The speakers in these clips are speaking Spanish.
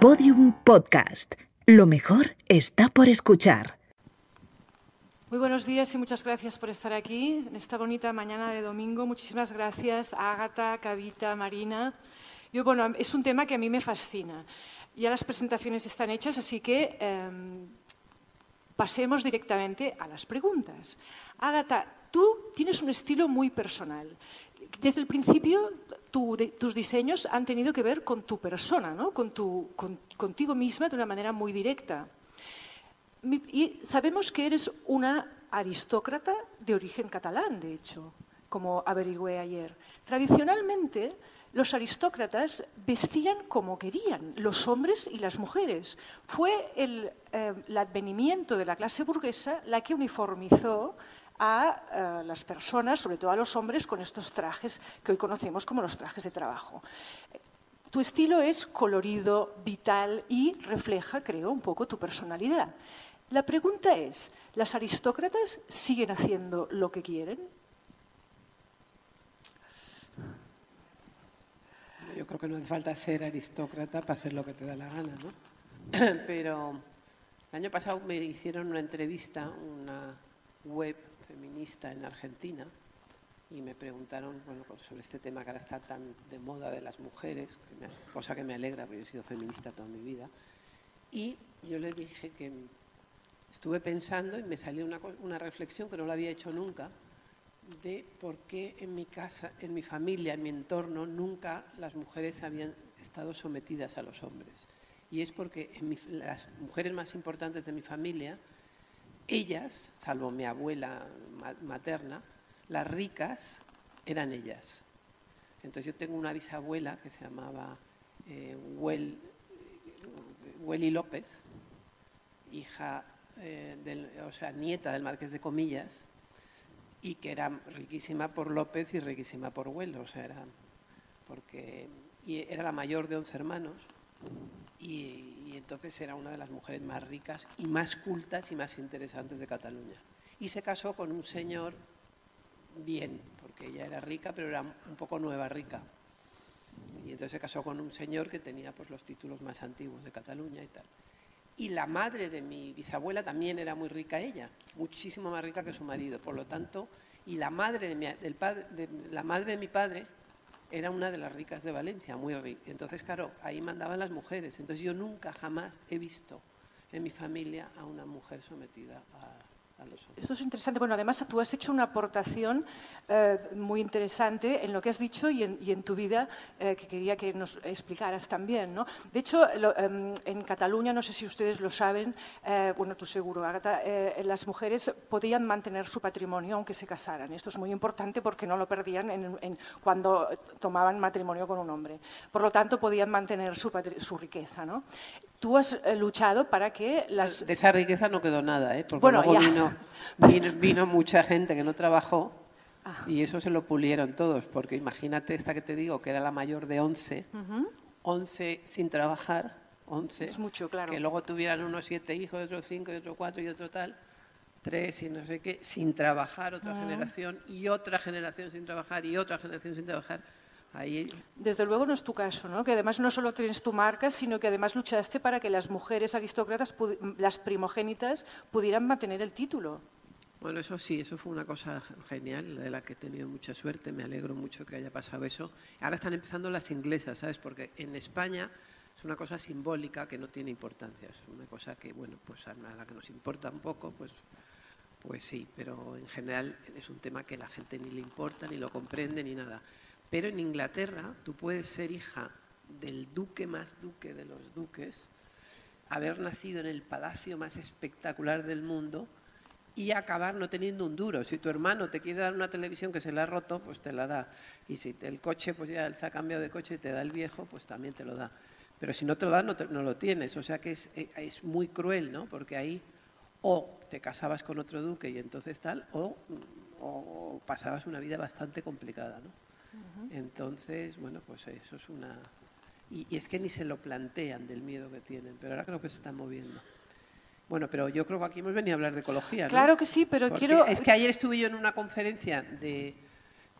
Podium Podcast. Lo mejor está por escuchar. Muy buenos días y muchas gracias por estar aquí en esta bonita mañana de domingo. Muchísimas gracias a Ágata, Cavita, Marina. Yo, bueno, es un tema que a mí me fascina. Ya las presentaciones están hechas, así que em, pasemos directamente a las preguntas. Ágata, tú tienes un estilo muy personal. Desde el principio, tus diseños han tenido que ver con tu persona, ¿no? con tu, contigo misma de una manera muy directa. Sabemos que eres una aristócrata de origen catalán, de hecho, como averigüé ayer. Tradicionalmente, los aristócratas vestían como querían, los hombres y las mujeres. Fue el, eh, advenimiento de la clase burguesa la que uniformizó a eh, las personas, sobre todo a los hombres, con estos trajes que hoy conocemos como los trajes de trabajo. Tu estilo es colorido, vital y refleja, creo, un poco tu personalidad. La pregunta es, ¿las aristócratas siguen haciendo lo que quieren? Yo creo que no hace falta ser aristócrata para hacer lo que te da la gana, ¿no? Pero el año pasado me hicieron una entrevista, una web feminista en Argentina, y me preguntaron pues sobre este tema que ahora está tan de moda de las mujeres, cosa que me alegra porque yo he sido feminista toda mi vida. Y yo le dije que estuve pensando y me salió una, reflexión que no la había hecho nunca, de por qué en mi casa, en mi familia, en mi entorno, nunca las mujeres habían estado sometidas a los hombres. Y es porque las mujeres más importantes de mi familia, ellas, salvo mi abuela materna, las ricas eran ellas. Entonces yo tengo una bisabuela que se llamaba eh, López, hija, eh, o sea, nieta del marqués de Comillas, y que era riquísima por López y riquísima por Huelo, o sea, era porque era la mayor de once hermanos y, entonces era una de las mujeres más ricas y más cultas y más interesantes de Cataluña. Y se casó con un señor bien, porque ella era rica, pero era un poco nueva rica. Y entonces se casó con un señor que tenía pues los títulos más antiguos de Cataluña y tal. Y la madre de mi bisabuela también era muy rica ella, muchísimo más rica que su marido. Por lo tanto, y la madre de mi, del padre, de, la madre de mi padre era una de las ricas de Valencia, muy rica. Entonces, claro, ahí mandaban las mujeres. Entonces yo nunca jamás he visto en mi familia a una mujer sometida a, eso es interesante. Bueno, además tú has hecho una aportación eh, muy interesante en lo que has dicho y en, tu vida eh, que quería que nos explicaras también. ¿no? De hecho, em, en Cataluña, no sé si ustedes lo saben, eh, bueno, tú seguro, Agatha, las mujeres podían mantener su patrimonio aunque se casaran. Esto es muy importante porque no lo perdían en, cuando tomaban matrimonio con un hombre. Por lo tanto, podían mantener su, su riqueza. ¿no? Tú has luchado para que las... De esa riqueza no quedó nada, ¿eh? porque bueno, luego vino, mucha gente que no trabajó ah. y eso se lo pulieron todos, porque imagínate esta que te digo, que era la mayor de 11, 11 sin trabajar, 11, es mucho, claro. que luego tuvieran unos siete hijos, otros cinco y otro cuatro y otro tal, tres y no sé qué, sin trabajar otra generación y otra generación sin trabajar y otra generación sin trabajar. Ahí... Desde luego no es tu caso, ¿no? que además no solo tienes tu marca, sino que además luchaste para que las mujeres aristócratas, las primogénitas, pudieran mantener el título. Bueno, eso sí, eso fue una cosa genial, de la que he tenido mucha suerte, me alegro mucho que haya pasado eso. Ahora están empezando las inglesas, ¿sabes? Porque en España es una cosa simbólica que no tiene importancia, es una cosa que, bueno, pues a la que nos importa un poco, pues, pues sí, pero en general es un tema que la gente ni le importa, ni lo comprende, ni nada. Pero en Inglaterra tú puedes ser hija del duque más duque de los duques, haber nacido en el palacio más espectacular del mundo y acabar no teniendo un duro. Si tu hermano te quiere dar una televisión que se le ha roto, pues te la da. Y si el coche, pues ya se ha cambiado de coche y te da el viejo, pues también te lo da. Pero si no te lo da, no, lo tienes. O sea que es, eh, muy cruel, ¿no? Porque ahí o te casabas con otro duque y entonces tal, o, o pasabas una vida bastante complicada, ¿no? Entonces, bueno, pues eso es una... Y, es que ni se lo plantean del miedo que tienen, pero ahora creo que se están moviendo. Bueno, pero yo creo que aquí hemos venido a hablar de ecología. ¿no? Claro que sí, pero quiero... Es que ayer estuve yo en una conferencia de...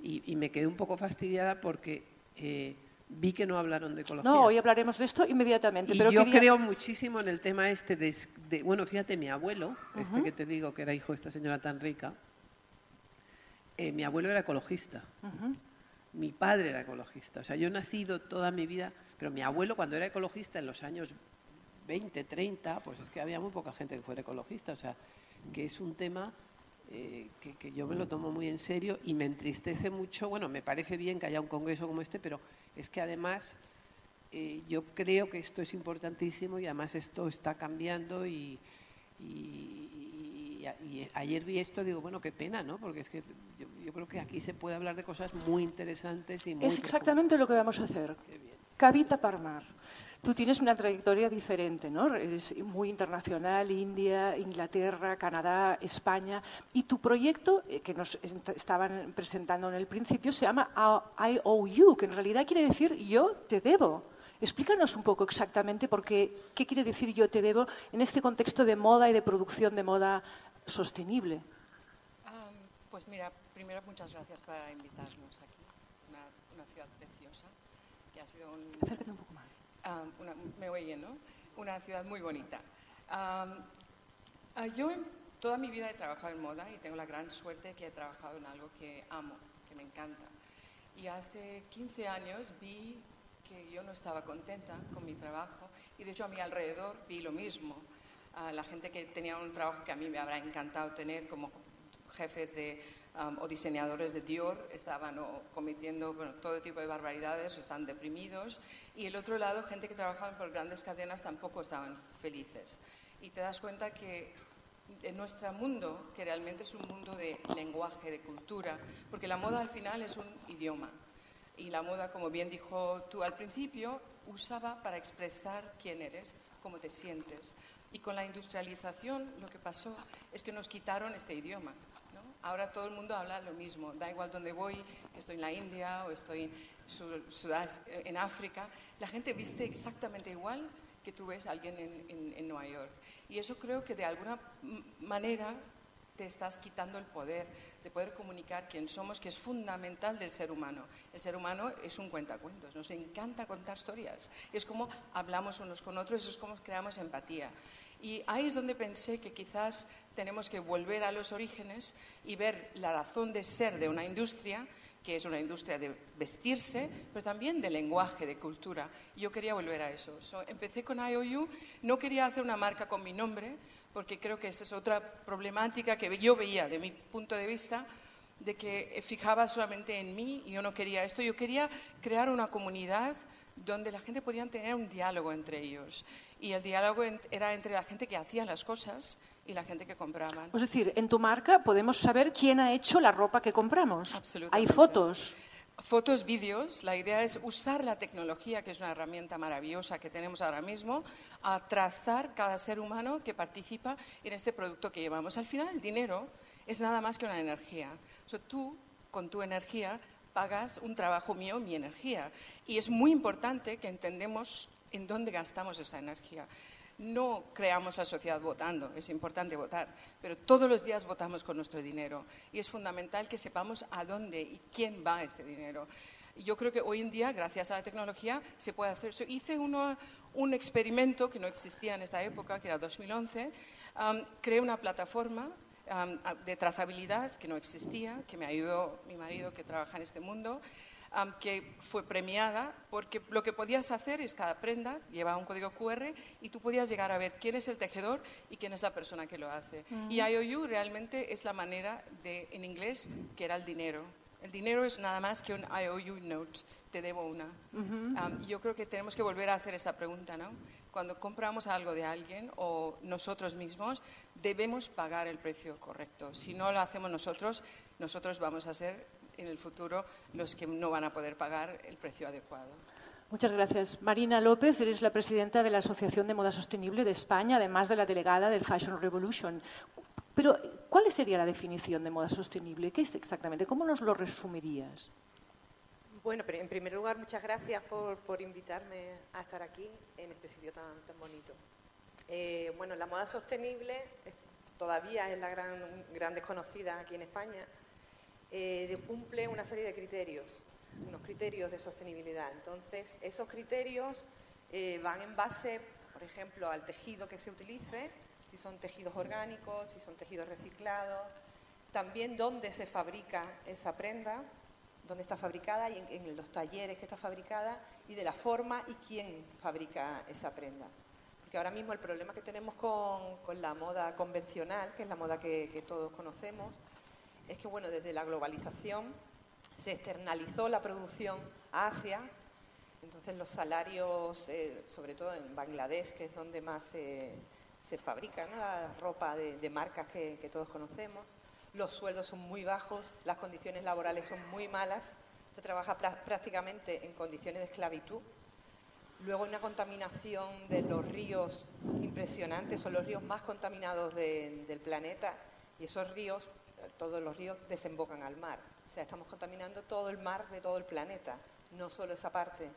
Y, me quedé un poco fastidiada porque eh, vi que no hablaron de ecología. No, hoy hablaremos de esto inmediatamente. Y pero yo quería- creo muchísimo en el tema este de, de- bueno, fíjate, mi abuelo, este que te digo que era hijo de esta señora tan rica, eh, mi abuelo era ecologista. Mi padre era ecologista. O sea, yo he nacido toda mi vida, pero mi abuelo cuando era ecologista en los años 20, 30, pues es que había muy poca gente que fuera ecologista. O sea, que es un tema eh, que, yo me lo tomo muy en serio y me entristece mucho. Bueno, me parece bien que haya un congreso como este, pero es que además eh, yo creo que esto es importantísimo y además esto está cambiando y- y- y ayer vi esto digo, bueno, qué pena, ¿no? Porque es que yo, yo creo que aquí se puede hablar de cosas muy interesantes y muy Es exactamente lo que vamos a hacer. Kavita Parmar. Tú tienes una trayectoria diferente, ¿no? Eres muy internacional, India, Inglaterra, Canadá, España. Y tu proyecto, eh, que nos est- estaban presentando en el principio, se llama I owe you, que en realidad quiere decir yo te debo. Explícanos un poco exactamente por qué, qué quiere decir yo te debo en este contexto de moda y de producción de moda sostenible. Am, pues mira, primero muchas gracias por invitarnos aquí, una, una ciudad preciosa, que ha sido un, un poco más. am, una- me oye, ¿no? Una ciudad muy bonita. Ah, yo toda mi vida he trabajado en moda y tengo la gran suerte que he trabajado en algo que amo, que me encanta. Y hace 15 años vi que yo no estaba contenta con mi trabajo y de hecho a mi alrededor vi lo mismo. A la gente que tenía un trabajo que a mí me habrá encantado tener como jefes de, um, o diseñadores de Dior estaban cometiendo todo tipo de barbaridades, o estaban deprimidos. Y el otro lado, gente que trabajaba por grandes cadenas tampoco estaban felices. Y te das cuenta que en nuestro mundo, que realmente es un mundo de lenguaje, de cultura, porque la moda al final es un idioma. Y la moda, como bien dijo tú al principio, usaba para expresar quién eres, cómo te sientes. Y con la industrialización lo que pasó es que nos quitaron este idioma. Ahora todo el mundo habla lo mismo, da igual dónde voy, estoy en la India o estoy en, Su- Sudas- en África, la gente viste exactamente igual que tú ves a alguien en, en- en Nueva York. Y eso creo que de alguna manera te estás quitando el poder de poder comunicar quién somos, que es fundamental del ser humano. El ser humano es un cuentacuentos, nos encanta contar historias. Es como hablamos unos con otros, es como creamos empatía. Y ahí es donde pensé que quizás tenemos que volver a los orígenes y ver la razón de ser de una industria que es una industria de vestirse, pero también de lenguaje, de cultura. Yo quería volver a eso. So, empecé con IOU, no quería hacer una marca con mi nombre, porque creo que esa es otra problemática que yo veía de mi punto de vista, de que fijaba solamente en mí y yo no quería esto. Yo quería crear una comunidad donde la gente podía tener un diálogo entre ellos. Y el diálogo era entre la gente que hacía las cosas y la gente que compraban. Es decir, en tu marca podemos saber quién ha hecho la ropa que compramos. Absolutamente. Hay fotos. Fotos, vídeos, la idea es usar la tecnología, que es una herramienta maravillosa que tenemos ahora mismo, a trazar cada ser humano que participa en este producto que llevamos. Al final, el dinero es nada más que una energía. Tú, con tu energía, pagas un trabajo mío, mi energía. Y es muy importante que entendemos en dónde gastamos esa energía. No creamos la sociedad votando, es importante votar, pero todos los días votamos con nuestro dinero y es fundamental que sepamos a dónde y quién va este dinero. Yo creo que hoy en día, gracias a la tecnología, se puede hacer eso. Hice uno- un experimento que no existía en esta época, que era 2011. Am, creé una plataforma a- de trazabilidad que no existía, que me ayudó mi marido que trabaja en este mundo, am, que fue premiada porque lo que podías hacer es cada prenda llevaba un código QR y tú podías llegar a ver quién es el tejedor y quién es la persona que lo hace. Y IOU realmente es la manera de, en inglés, que era el dinero. El dinero es nada más que un IOU note, te debo una. Am, yo creo que tenemos que volver a hacer esta pregunta, ¿no? Cuando compramos algo de alguien o nosotros mismos, debemos pagar el precio correcto. Si no lo hacemos nosotros, nosotros vamos a ser en el futuro los que no van a poder pagar el precio adecuado. Muchas gracias. Marina López, eres la presidenta de la Asociación de Moda Sostenible de España, además de la delegada del Fashion Revolution. Pero, ¿cuál sería la definición de moda sostenible? ¿Qué es exactamente? ¿Cómo nos lo resumirías? Bueno, pero en primer lugar, muchas gracias por, por invitarme a estar aquí en este sitio tan, tan bonito. Eh, bueno, la moda sostenible todavía es la gran, gran desconocida aquí en España. Eh, cumple una serie de criterios. unos criterios de sostenibilidad. Entonces, esos criterios eh, van en base, por ejemplo, al tejido que se utilice, si son tejidos orgánicos, si son tejidos reciclados, también dónde se fabrica esa prenda, dónde está fabricada y en, los talleres que está fabricada y de la forma y quién fabrica esa prenda. Porque ahora mismo el problema que tenemos con, la moda convencional, que es la moda que, todos conocemos, es que bueno, desde la globalización se externalizó la producción a Asia, entonces los salarios, eh, sobre todo en Bangladesh, que es donde más se, fabrica la ropa de, marcas que todos conocemos, los sueldos son muy bajos, las condiciones laborales son muy malas, se trabaja prácticamente en condiciones de esclavitud. Luego una contaminación de los ríos impresionante, son los ríos más contaminados del planeta y esos ríos, todos los ríos desembocan al mar. O sea, estamos contaminando todo el mar de todo el planeta, no solo esa parte.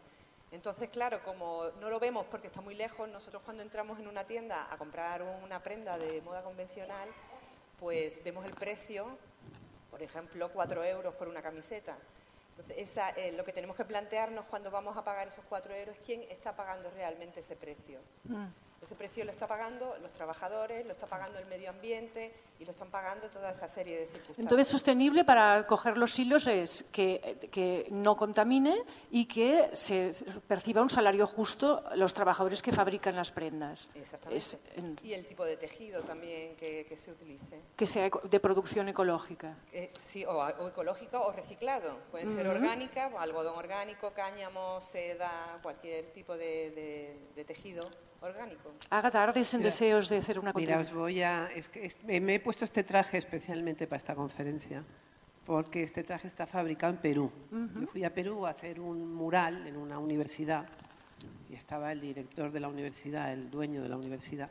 Entonces, claro, como no lo vemos porque está muy lejos, nosotros cuando entramos en una tienda a comprar una prenda de moda convencional, pues vemos el precio, por ejemplo, cuatro euros por una camiseta. Entonces, eh, lo que tenemos que plantearnos cuando vamos a pagar esos cuatro euros es quién está pagando realmente ese precio. Mm. Ese precio lo está pagando los trabajadores, lo está pagando el medio ambiente y lo están pagando toda esa serie de circunstancias. Entonces, sostenible para coger los hilos es que, no contamine y que se perciba un salario justo los trabajadores que fabrican las prendas. Exactamente. Y el tipo de tejido también que, se utilice. Que sea de producción ecológica. Eh, sí, o, ecológica o reciclado. Puede ser orgánica, algodón orgánico, cáñamo, seda, cualquier tipo de tejido orgánico. Haga tardes en deseos de hacer una Mira, os voy a... Es que me he puesto este traje especialmente para esta conferencia, porque este traje está fabricado en Perú. Yo fui a Perú a hacer un mural en una universidad y estaba el director de la universidad, el dueño de la universidad,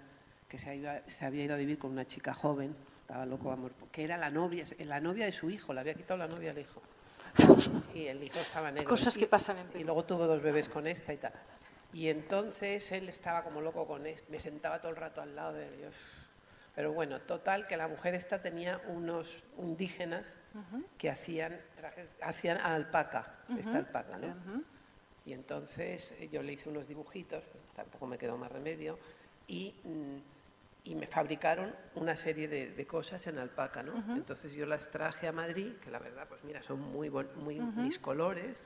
que se, se había ido a vivir con una chica joven, estaba loco amor, que era la novia, la novia de su hijo, le había quitado la novia al hijo. Y el hijo estaba negro. Cosas que pasan en Perú. Y luego tuvo dos bebés con esta y tal. Y entonces él estaba como loco con esto, me sentaba todo el rato al lado de Dios. Pero bueno, total, que la mujer esta tenía unos indígenas que hacían trajes, hacían alpaca, esta alpaca, ¿no? Y entonces eh, yo le hice unos dibujitos, tampoco me quedó más remedio, y, mm, y me fabricaron una serie de, cosas en alpaca, ¿no? Entonces yo las traje a Madrid, que la verdad, pues mira, son muy, muy mis colores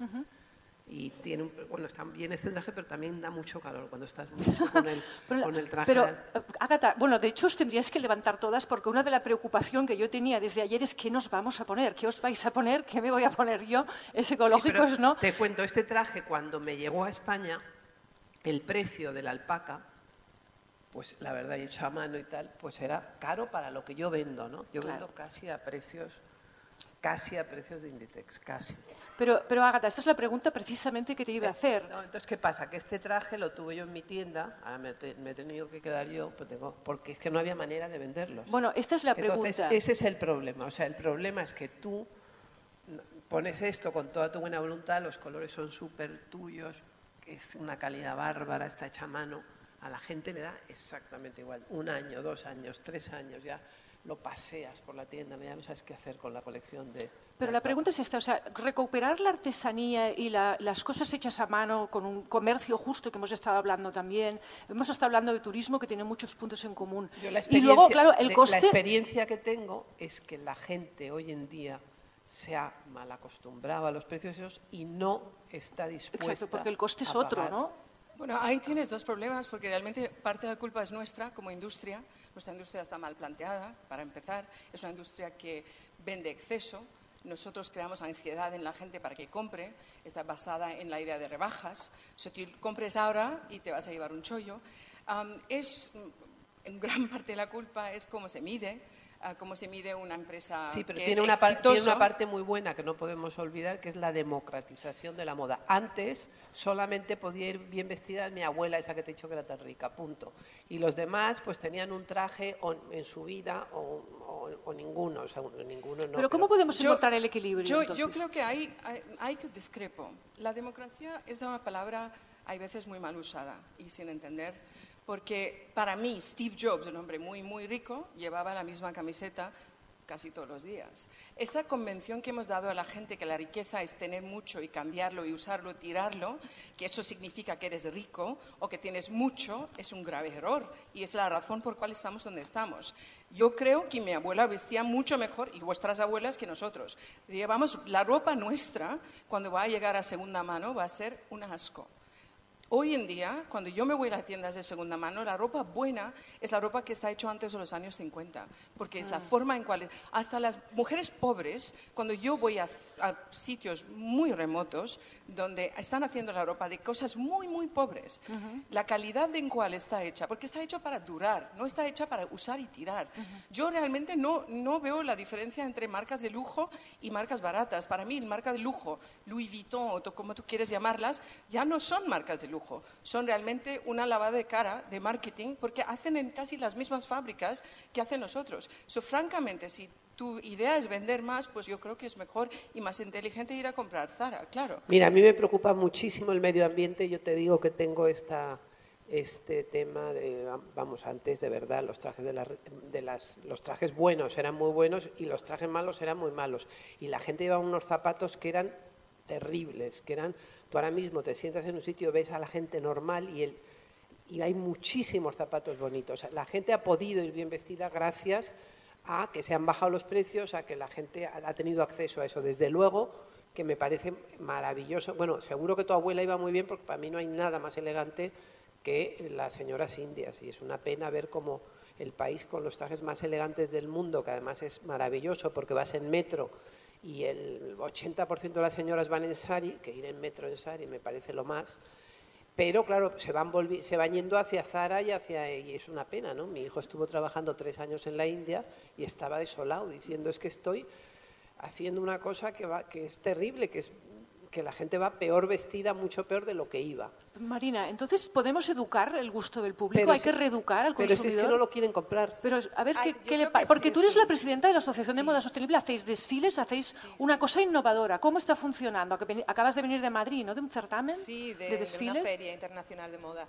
y tiene un, bueno, está bien este traje, pero también da mucho calor cuando estás con el, con el traje. Pero, Agatha, bueno, de hecho os tendríais que levantar todas porque una de las preocupaciones que yo tenía desde ayer es qué nos vamos a poner, qué os vais a poner, qué me voy a poner yo, es ecológico, ¿no? Te cuento, este traje cuando me llegó a España, el precio de la alpaca, pues la verdad, hecho a mano y tal, pues era caro para lo que yo vendo, ¿no? Yo vendo casi a precios casi a precios de Inditex, casi. Pero, pero Agatha, esta es la pregunta precisamente que te iba a hacer. entonces, ¿qué pasa? Que este traje lo tuve yo en mi tienda, ahora me, he tenido que quedar yo, pues tengo, porque es que no había manera de venderlos. Bueno, esta es la pregunta. Entonces, ese es el problema. O sea, el problema es que tú pones esto con toda tu buena voluntad, los colores son súper tuyos, es una calidad bárbara, está hecha a mano, a la gente le da exactamente igual. Un año, dos años, tres años ya lo paseas por la tienda, ya no sabes qué hacer con la colección de... Pero la pregunta es esta, o sea, recuperar la artesanía y las cosas hechas a mano con un comercio justo que hemos estado hablando también, hemos estado hablando de turismo que tiene muchos puntos en común. y luego, claro, el coste... La experiencia que tengo es que la gente hoy en día se ha mal acostumbrado a los precios esos y no está dispuesta Exacto, porque el coste es otro, ¿no? Bueno, ahí tienes dos problemas, porque realmente parte de la culpa es nuestra como industria. Nuestra industria está mal planteada, para empezar. Es una industria que vende exceso. Nosotros creamos ansiedad en la gente para que compre. Está basada en la idea de rebajas. Si tú compres ahora y te vas a llevar un chollo. es, en gran parte la culpa es cómo se mide cómo se mide una empresa. Sí, pero que tiene, es una tiene una parte muy buena que no podemos olvidar, que es la democratización de la moda. Antes solamente podía ir bien vestida mi abuela, esa que te he dicho que era tan rica, punto. Y los demás, pues tenían un traje en su vida o, ninguno, o sea, ninguno no. Pero ¿cómo podemos encontrar el equilibrio? Yo, yo creo que hay, hay, hay que discrepo. La democracia es una palabra, hay veces muy mal usada y sin entender porque para mí Steve Jobs, un hombre muy, muy rico, llevaba la misma camiseta casi todos los días. Esa convención que hemos dado a la gente que la riqueza es tener mucho y cambiarlo y usarlo y tirarlo, que eso significa que eres rico o que tienes mucho, es un grave error y es la razón por cual estamos donde estamos. Yo creo que mi abuela vestía mucho mejor y vuestras abuelas que nosotros. Llevamos la ropa nuestra, cuando va a llegar a segunda mano, va a ser un asco. Hoy en día, cuando yo me voy a las tiendas de segunda mano, la ropa buena es la ropa que está hecha antes de los años 50, porque es la forma en cual... Hasta las mujeres pobres, cuando yo voy a, a sitios muy remotos, donde están haciendo la ropa de cosas muy, muy pobres, la calidad en cual está hecha, porque está hecha para durar, no está hecha para usar y tirar. Yo realmente no, no veo la diferencia entre marcas de lujo y marcas baratas. Para mí, marca de lujo, Louis Vuitton o como tú quieres llamarlas, ya no son marcas de lujo, son realmente una lavada de cara de marketing porque hacen en casi las mismas fábricas que hacen nosotros. So, francamente, si tu idea es vender más, pues yo creo que es mejor y más inteligente ir a comprar Zara, claro. Mira, a mí me preocupa muchísimo el medio ambiente. Yo te digo que tengo esta, este tema de, vamos, antes de verdad, los trajes, de las, de las, los trajes buenos eran muy buenos y los trajes malos eran muy malos. Y la gente llevaba unos zapatos que eran terribles, que eran, tú ahora mismo te sientas en un sitio, ves a la gente normal y el, y hay muchísimos zapatos bonitos. La gente ha podido ir bien vestida gracias a que se han bajado los precios, a que la gente ha tenido acceso a eso. Desde luego que me parece maravilloso. Bueno, seguro que tu abuela iba muy bien porque para mí no hay nada más elegante que las señoras indias y es una pena ver cómo el país con los trajes más elegantes del mundo, que además es maravilloso porque vas en metro y el 80% de las señoras van en sari, que ir en metro en sari me parece lo más, pero claro, se van, se van yendo hacia Zara y hacia y es una pena, ¿no? Mi hijo estuvo trabajando tres años en la India y estaba desolado diciendo es que estoy haciendo una cosa que va, que es terrible, que es que la gente va peor vestida, mucho peor de lo que iba. Marina, entonces podemos educar el gusto del público, Pero hay si- que reeducar al Pero si consumidor. es que no lo quieren comprar. Pero a ver, Ay, ¿qué, le creo pa- que Porque sí, tú eres sí. la presidenta de la Asociación de Moda Sostenible, hacéis desfiles, hacéis una cosa innovadora. ¿Cómo está funcionando? Acabas de venir de Madrid, ¿no? De un certamen Sí, de, de de desfiles. una feria internacional de moda.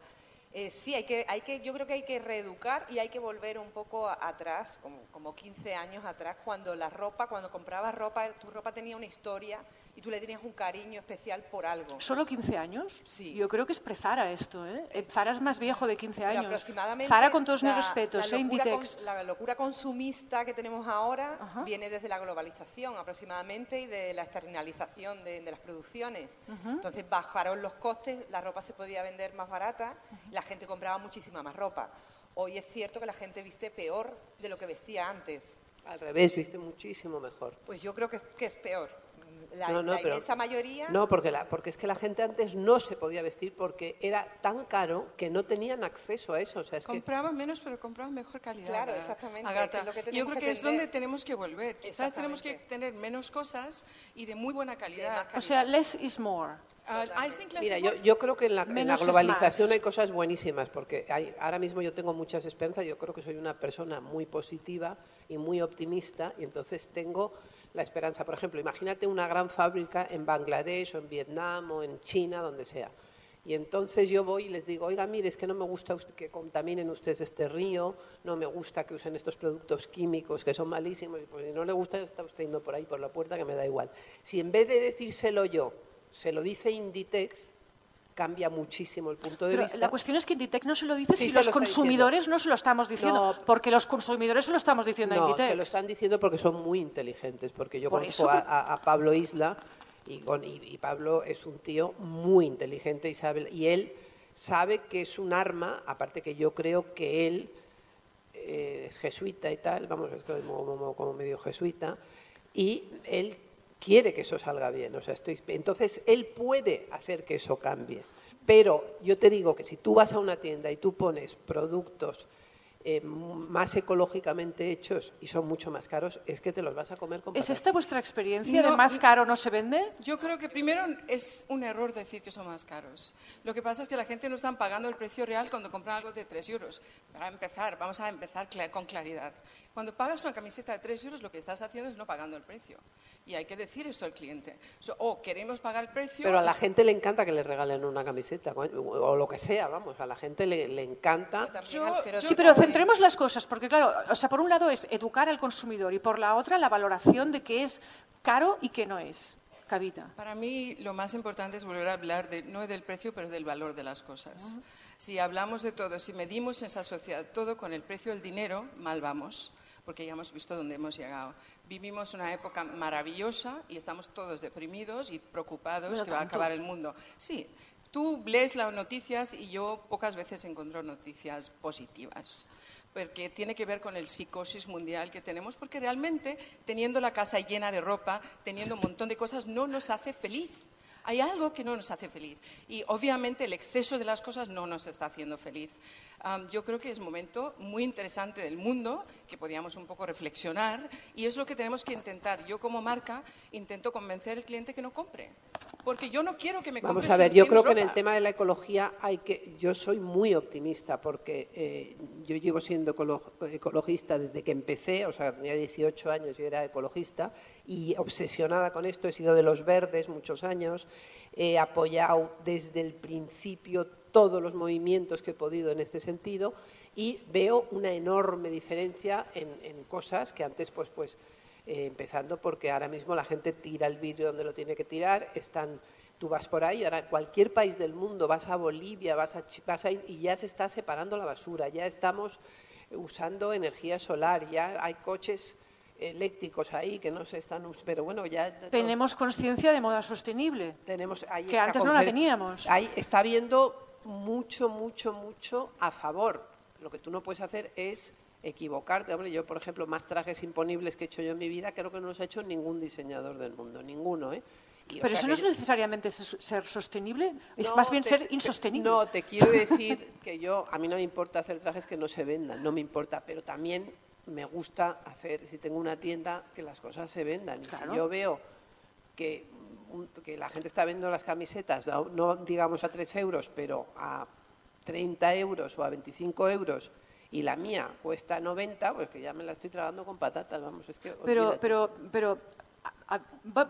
Eh, sí, hay que, hay que, yo creo que hay que reeducar y hay que volver un poco a- atrás, como, como 15 años atrás, cuando la ropa, cuando comprabas ropa, tu ropa tenía una historia y tú le tenías un cariño especial por algo. ¿Solo 15 años? Sí. Yo creo que es pre-Zara esto, ¿eh? Eh, Zara es más viejo de 15 Pero años. aproximadamente Zara, con todos mis la- respetos, la locura, con- la locura consumista que tenemos ahora Ajá. viene desde la globalización aproximadamente y de la externalización de, de las producciones. Entonces bajaron los costes, la ropa se podía vender más barata, la gente compraba muchísima más ropa. Hoy es cierto que la gente viste peor de lo que vestía antes. Al revés, viste muchísimo mejor. Pues yo creo que es, que es peor. La, No, no, la pero- inmensa mayoría... No, porque, la, porque es que la gente antes no se podía vestir porque era tan caro que no tenían acceso a eso. O sea, es que Compraba menos, pero compraba mejor calidad. Claro, exactamente, Agata. que es lo que yo creo que que es donde tenemos que volver. Quizás tenemos que tener menos cosas y de muy buena calidad. O sea, less is more. Ah, I think less Mira, is yo, more. yo creo que en la, en la globalización hay cosas buenísimas, porque hay, ahora mismo yo tengo muchas esperanzas, yo creo que soy una persona muy positiva y muy optimista, y entonces tengo la esperanza. Por ejemplo, imagínate una gran fábrica en Bangladesh o en Vietnam o en China, donde sea. Y entonces yo voy y les digo, oiga, mire, es que no me gusta us- que contaminen ustedes este río, no me gusta que usen estos productos químicos que son malísimos, y pues si no le gusta, está usted yendo por ahí por la puerta, que me da igual. Si en vez de decírselo yo, se lo dice Inditex, cambia muchísimo el punto de Pero vista. la cuestión es que Inditex no se lo dice Sí, si los lo consumidores no se lo estamos diciendo. No. Porque los consumidores se lo estamos diciendo a no, Inditex. se lo están diciendo porque son muy inteligentes, porque yo Por conozco eso, a, a- a Pablo Isla y, Pablo es un tío muy inteligente y sabe y él sabe que es un arma, aparte que yo creo que él eh, es jesuita y tal, vamos, es como- como medio jesuita, y él quiere que eso salga bien. O sea, estoy, entonces, él puede hacer que eso cambie. Pero yo te digo que si tú vas a una tienda y tú pones productos eh, más ecológicamente hechos y son mucho más caros, es que te los vas a comer con ¿Es esta vuestra experiencia de más caro no se vende? Yo creo que primero es un error decir que son más caros. Lo que pasa es que la gente no está pagando el precio real cuando compran algo de 3 euros. Para empezar, vamos a empezar con claridad. Cuando pagas una camiseta de 3 euros, lo que estás haciendo es no pagando el precio. Y hay que decir esto al cliente. So, o queremos pagar el precio. Pero a la gente le encanta que le regalen una camiseta, o lo que sea, vamos, a la gente le, le encanta. Yo- yo- Sí, pero centremos las cosas, porque claro, o sea, por un lado es educar al consumidor y por la otra la valoración de qué es caro y qué no es. Cavita. Para mí lo más importante es volver a hablar de, no del precio, pero del valor de las cosas. Si hablamos de todo, si medimos en esa sociedad todo con el precio del dinero, mal vamos, porque ya hemos visto dónde hemos llegado. Vivimos una época maravillosa y estamos todos deprimidos y preocupados Pero que va a tanto. acabar el mundo. Sí, tú lees las noticias y yo pocas veces encuentro noticias positivas porque tiene que ver con el psicosis mundial que tenemos, porque realmente teniendo la casa llena de ropa, teniendo un montón de cosas, no nos hace feliz. Hay algo que no nos hace feliz y obviamente el exceso de las cosas no nos está haciendo feliz. Am, yo creo que es un momento muy interesante del mundo que podíamos un poco reflexionar y es lo que tenemos que intentar. Yo como marca intento convencer al cliente que no compre, porque yo no quiero que me Vamos compre a si ver, yo creo que en el tema de la ecología hay que, yo soy muy optimista porque eh, yo llevo siendo ecolo- ecologista desde que empecé, o sea, tenía 18 años yo era ecologista y obsesionada con esto, he sido de los verdes muchos años, he apoyado desde el principio todos los movimientos que he podido en este sentido y veo una enorme diferencia en, cosas que antes pues pues eh, empezando porque ahora mismo la gente tira el vidrio donde lo tiene que tirar, están, tú vas por ahí, ahora cualquier país del mundo, vas a Bolivia, vas a, vas a y ya se está separando la basura, ya estamos usando energía solar, ya hay coches eléctricos ahí que no se están, pero bueno, ya Tenemos conciencia de moda sostenible. tenemos ahí Que antes no la teníamos. Ahí está habiendo mucho, mucho, mucho a favor. Lo que tú no puedes hacer es equivocarte. Hombre, yo, por ejemplo, más trajes imponibles que he hecho yo en mi vida, creo que no los ha hecho ningún diseñador del mundo, ninguno, ¿eh? Y, Pero eso no es yo- necesariamente ser sostenible, es No, más bien te- ser te- insostenible. No, te quiero decir que yo, a mí no me importa hacer trajes que no se vendan, no me importa, pero también me gusta hacer, si tengo una tienda, que las cosas se vendan. Claro. si yo veo que, que la gente está vendiendo las camisetas, no, no digamos a 3 euros, pero a 30 euros o a 25 euros, y la mía cuesta 90, pues que ya me la estoy tragando con patatas, vamos, es que... Pero, olvídate. pero, pero a-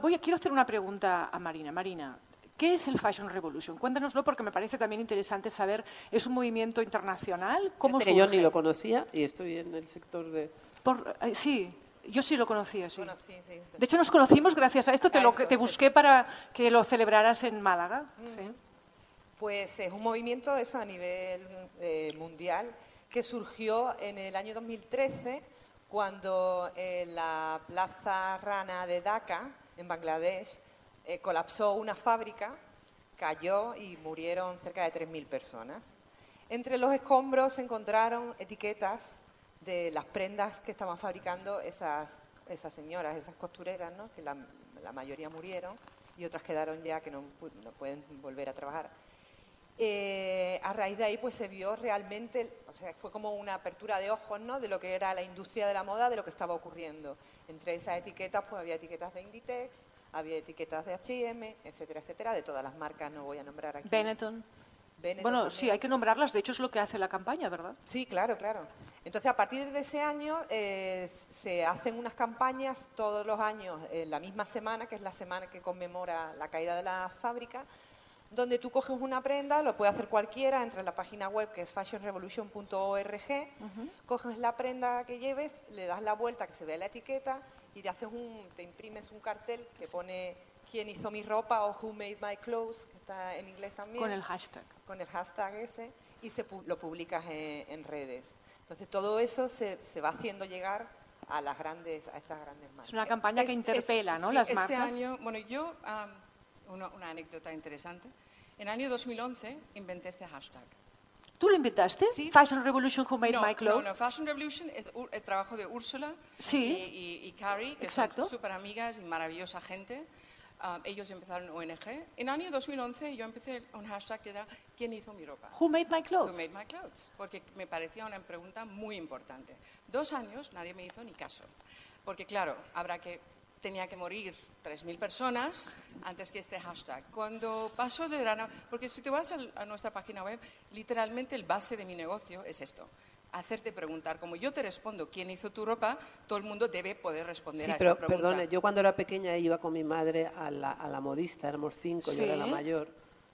voy a, quiero hacer una pregunta a Marina. Marina, ¿qué es el Fashion Revolution? Cuéntanoslo porque me parece también interesante saber, ¿es un movimiento internacional? ¿Cómo que yo surge? ni lo conocía y estoy en el sector de... Por- eh, sí, yo sí lo conocía, sí. Bueno, sí, sí. De hecho, nos conocimos gracias a esto, te, lo, eso, te sí. busqué para que lo celebraras en Málaga. sí. Pues es un movimiento eso a nivel eh, mundial que surgió en el año 2013 cuando en la Plaza Rana de Dhaka, en Bangladesh, eh, colapsó una fábrica, cayó y murieron cerca de 3.000 personas. Entre los escombros se encontraron etiquetas de las prendas que estaban fabricando esas, esas señoras, esas costureras, ¿no? que la, la mayoría murieron y otras quedaron ya que no, no pueden volver a trabajar. Eh, a raíz de ahí pues se vio realmente, o sea, fue como una apertura de ojos, ¿no? De lo que era la industria de la moda, de lo que estaba ocurriendo. Entre esas etiquetas pues había etiquetas de Inditex, había etiquetas de H&M, etcétera, etcétera, de todas las marcas, no voy a nombrar aquí. Benetton. Benetton Bueno, también. sí, hay que nombrarlas, de hecho es lo que hace la campaña, ¿verdad? Sí, claro, claro. Entonces, a partir de ese año eh, se hacen unas campañas todos los años en la misma semana, que es la semana que conmemora la caída de la fábrica, donde tú coges una prenda, lo puede hacer cualquiera, entra en la página web que es fashionrevolution.org, coges la prenda que lleves, le das la vuelta que se vea la etiqueta y te haces un, te imprimes un cartel que pone quién hizo mi ropa o who made my clothes, que está en inglés también Con el hashtag. con el hashtag ese y se lo publicas en, en redes. Entonces todo eso se, se va haciendo llegar a las grandes, a estas grandes marcas. Es una campaña que Es- interpela, es- ¿no? sí, Las este marcas. año, bueno, yo, am, una, una anécdota interesante. En el año 2011 inventé este hashtag. ¿Tú lo inventaste? Sí. Fashion Revolution Who Made no, My Clothes. No, no, Fashion Revolution es el trabajo de Úrsula Sí. y, y, y Carrie, que Exacto. son súper amigas y maravillosa gente. Um, ellos empezaron ONG. En el año 2011 yo empecé un hashtag que era ¿Quién hizo mi ropa? Who Made My Who Clothes. made my clothes? Porque me parecía una pregunta muy importante. Dos años nadie me hizo ni caso. Porque claro, habrá que, tenía que morir 3.000 personas antes que este hashtag. Cuando pasó de la... Porque si te vas a, nuestra página web, literalmente el base de mi negocio es esto. Hacerte preguntar. Como yo te respondo quién hizo tu ropa, todo el mundo debe poder responder Sí, a pero esta pregunta. perdone, yo cuando era pequeña iba con mi madre a la, a la modista, éramos cinco, yo era la mayor,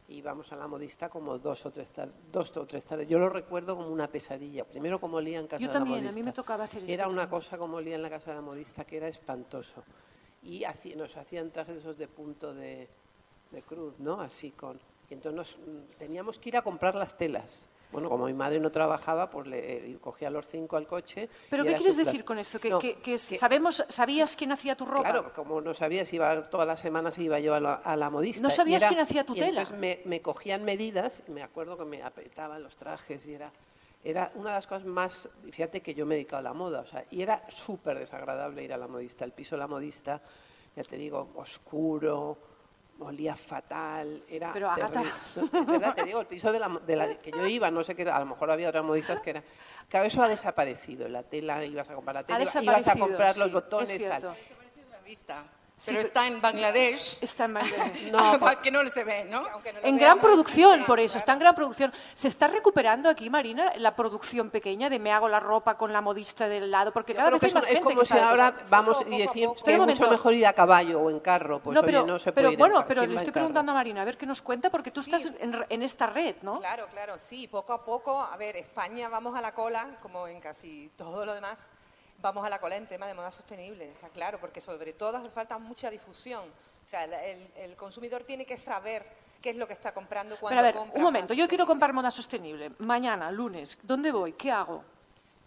íbamos a la modista como dos o tres tardes, dos o tres tardes. Yo lo recuerdo como una pesadilla. Primero como olía en casa Yo de la también, modista. a mí me tocaba hacer esto Era una también. cosa como olía en la casa de la modista que era espantoso. Y nos hacían trajes esos de punto de, de cruz, ¿no? Así con... Y entonces nos- mm, teníamos que ir a comprar las telas. Bueno, como mi madre no trabajaba, pues le eh, cogía a los cinco al coche. ¿Pero qué quieres decir con esto? ¿Que, No, que- que sabemos, ¿Sabías quién hacía tu ropa? Claro, como no sabía si iba todas las semanas iba yo a la, a la modista. No sabías era- quién hacía tu y tela. Entonces me, me cogían medidas, y me acuerdo que me apretaban los trajes y era, era una de las cosas más, fíjate que yo me he dedicado a la moda, o sea, y era súper desagradable ir a la modista. El piso de la modista, ya te digo, oscuro, olía fatal, era Pero, terrible. No, es verdad, te digo, el piso de la, de la que yo iba, no sé qué, a lo mejor había otras modistas que era... Claro, eso ha desaparecido, la tela, ibas a comprar la tela, ibas a desaparecido, comprar sí, los es botones, tal. una vista. Sí, pero pero- está en Bangladesh. Está en Bangladesh. No, pues que no se ve, ¿no? No En gran veamos, producción, sí, por eso, claro. está en gran producción. ¿Se está recuperando aquí, Marina, la producción pequeña de me hago la ropa con la modista del lado? Porque Yo cada vez que hay es, más es gente como que si sabe ahora vamos y decir poco. que es mucho mejor ir a caballo o en carro. Pues no, oye, pero, no se pero puede ir en bueno, pero ¿quién le estoy carro? preguntando a Marina, a ver qué nos cuenta, porque tú Sí. estás en, en esta red, ¿no? Claro, claro, sí, poco a poco, a ver, España vamos a la cola, como en casi todo lo demás, vamos a la cola en tema de moda sostenible, está claro, porque sobre todo hace falta mucha difusión. O sea, el, el- consumidor tiene que saber qué es lo que está comprando cuando Pero a ver, compra un momento, yo quiero comprar moda sostenible. Mañana, lunes, ¿dónde voy? ¿Qué hago?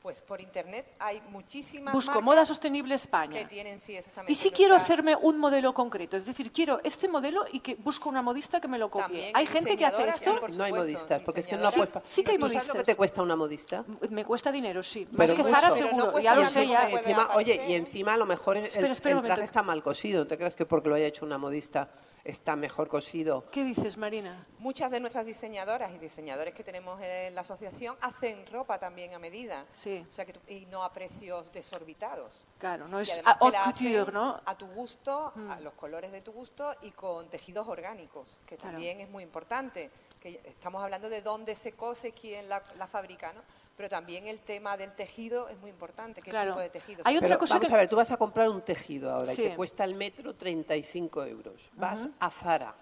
Pues por internet hay muchísimas Busco moda sostenible que España. tienen, sí, exactamente. Y si quiero hacerme un modelo concreto, es decir, quiero este modelo y que busco una modista que me lo copie. También ¿Hay gente que hace esto? sí, por No hay modistas, porque es que no puedes... Sí que hay ¿Tú sabes lo modistas. que te cuesta una modista? Me cuesta dinero, sí. Más Pero que mucho. Zara no seguro, ya lo sé ya. Encima, oye, y encima a lo mejor el, Espera, el traje está mal cosido. ¿No te creas que porque lo haya hecho una modista está mejor cosido? ¿Qué dices, Marina? Muchas de nuestras diseñadoras y diseñadores que tenemos en la asociación hacen ropa también a medida. Sí. O sea que tú- y no a precios desorbitados. Claro, no Y es además a te haute couture, ¿no? Mm. A tu gusto, a los colores de tu gusto y con tejidos orgánicos, que Claro. también es muy importante. Que estamos hablando de dónde se cose, quién la, la fabrica, ¿no? Pero también el tema del tejido es muy importante. ¿Qué Claro. tipo de tejido? Hay otra Pero cosa vamos que- a ver, tú vas a comprar un tejido ahora Sí. y te cuesta el metro 35 euros. Vas a Zara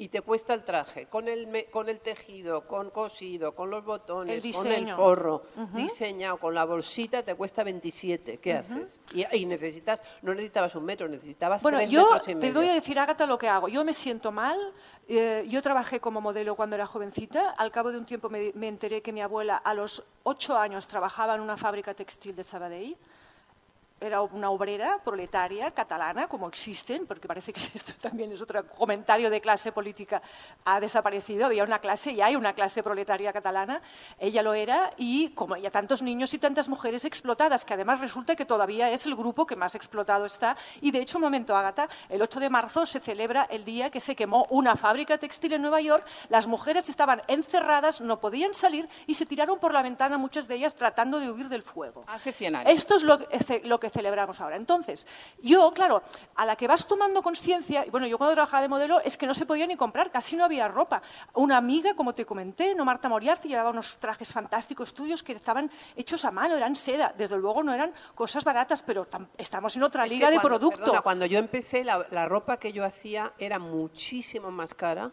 y te cuesta el traje con el, me- con el tejido, con cosido, con los botones, El con el forro, diseñado, con la bolsita, te cuesta 27. ¿Qué haces? Y, y necesitas, no necesitabas un metro, necesitabas Bueno, tres yo metros y te voy a decir, Ágata, lo que hago. Yo me siento mal. eh, yo trabajé como modelo cuando era jovencita. Al cabo de un tiempo me, me enteré que mi abuela a los ocho años trabajaba en una fábrica textil de Sabadell. Era una obrera proletaria catalana, como existen, porque parece que esto también es otro comentario de clase política, ha desaparecido. Había una clase y hay una clase proletaria catalana. Ella lo era y como ella, tantos niños y tantas mujeres explotadas, que además resulta que todavía es el grupo que más explotado está. Y de hecho, un momento, Ágata, el 8 de marzo se celebra el día que se quemó una fábrica textil en Nueva York. Las mujeres estaban encerradas, no podían salir y se tiraron por la ventana, muchas de ellas tratando de huir del fuego. Hace 100 años. Esto es lo, que ce- lo que celebramos ahora. Entonces, yo, claro, a la que vas tomando conciencia, y bueno, yo cuando trabajaba de modelo es que no se podía ni comprar, casi no había ropa. Una amiga, como te comenté, no Marta Moriarty, llevaba unos trajes fantásticos tuyos que estaban hechos a mano, eran seda. Desde luego no eran cosas baratas, pero tam- estamos en otra Es que liga de producto. perdona, cuando yo empecé, la, la ropa que yo hacía era muchísimo más cara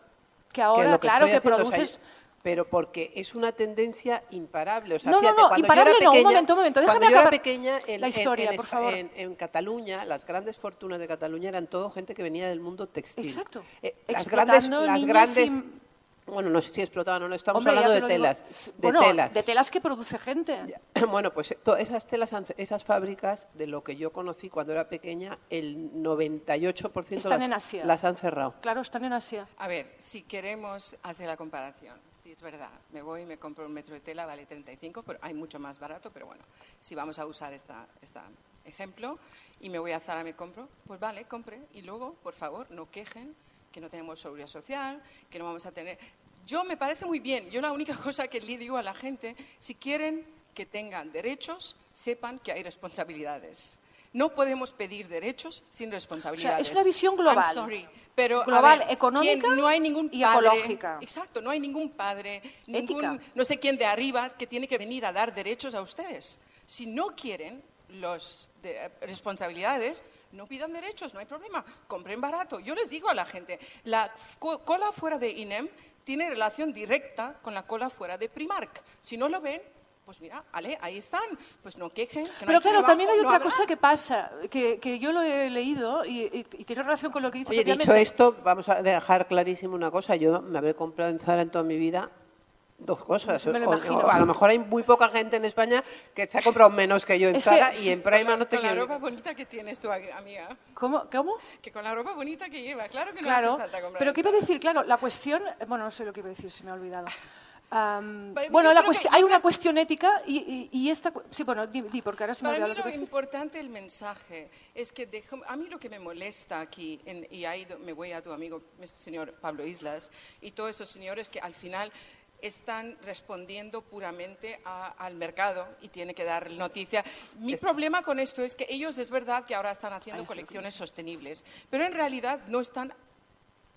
que ahora, lo que claro, que haciendo, o sea, produces... pero porque es una tendencia imparable. O sea, No, no, fíjate, no, cuando imparable yo era no, un pequeña, momento, un momento, déjame cuando yo era acabar pequeña, en, la en- historia, en por Espa- favor. En, en Cataluña, las grandes fortunas de Cataluña eran todo gente que venía del mundo textil. Exacto. Eh, las grandes, las grandes, sin- bueno, no sé si explotaban o no, estamos Hombre, hablando de digo. telas, S- de bueno, telas. de telas que produce gente. Bueno, pues eh, esas telas, han- esas fábricas, de lo que yo conocí cuando era pequeña, el 98% Están las, en Asia. las han cerrado. Claro, están en Asia. A ver, si queremos hacer la comparación, sí es verdad, me voy y me compro un metro de tela, vale 35, pero hay mucho más barato, pero bueno, si vamos a usar este ejemplo y me voy a Zara, me compro, pues vale, compre y luego, por favor, no quejen que no tenemos seguridad social, que no vamos a tener... Yo me parece muy bien, yo la única cosa que le digo a la gente, si quieren que tengan derechos, sepan que hay responsabilidades. No podemos pedir derechos sin responsabilidades. una visión global. I'm sorry, pero a Global, ver, económica ¿quién- no hay ningún y ecológica. Exacto, no hay ningún padre, ningún no sé quién de arriba que tiene que venir a dar derechos a ustedes. Si no quieren las responsabilidades, no pidan derechos, no hay problema, compren barato. Yo les digo a la gente, la co- cola fuera de INEM tiene relación directa con la cola fuera de Primark. Si no lo ven, pues mira, ale, ahí están, pues no quejen. Que no Pero hay claro, trabajo, también hay no otra habrá. cosa que pasa, que, que yo lo he leído y, y- y tiene relación con lo que dices. Oye, dicho esto, vamos a dejar clarísimo una cosa. Yo me habré comprado en Zara en toda mi vida dos cosas. Me lo O- a lo mejor hay muy poca gente en España que se ha comprado menos que yo en Es que- Zara y en Prima no te con la quiero. ropa bonita que tienes tú, amiga. ¿Cómo? ¿Cómo? Que con la ropa bonita que lleva, claro que no Claro, hace falta comprar. pero ¿qué iba a decir? Claro, la cuestión, bueno, no sé lo que iba a decir, se me ha olvidado. Pero bueno, la que- hay una cuestión ética y, y- y esta... Sí, bueno, di, di, porque ahora se me Para mí lo lo importante el mensaje es que dejo- a mí lo que me molesta aquí, en- y ahí me voy a tu amigo, el señor Pablo Islas, y todos esos señores que al final están respondiendo puramente a- al mercado y tiene que dar noticia. Mi problema con esto es que ellos es verdad que ahora están haciendo colecciones sostenibles, pero en realidad no están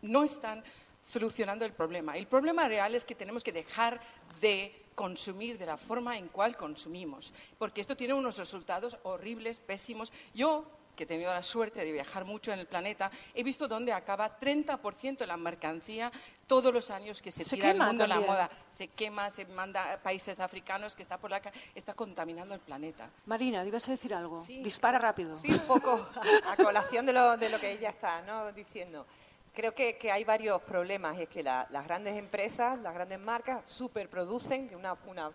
no están solucionando el problema. El problema real es que tenemos que dejar de consumir de la forma en cual consumimos, porque esto tiene unos resultados horribles, pésimos. Yo, que he tenido la suerte de viajar mucho en el planeta, he visto dónde acaba 30% de la mercancía todos los años que se, Se tira quema mundo de la también. moda. Se quema, se manda a países africanos que está por la está contaminando el planeta. Marina, ibas a decir algo. Sí. Dispara rápido. Sí, un poco a, a colación de lo, de lo que ella está ¿no? diciendo. Creo que, que hay varios problemas. y Es que la- las grandes empresas, las grandes marcas, superproducen, de una, una,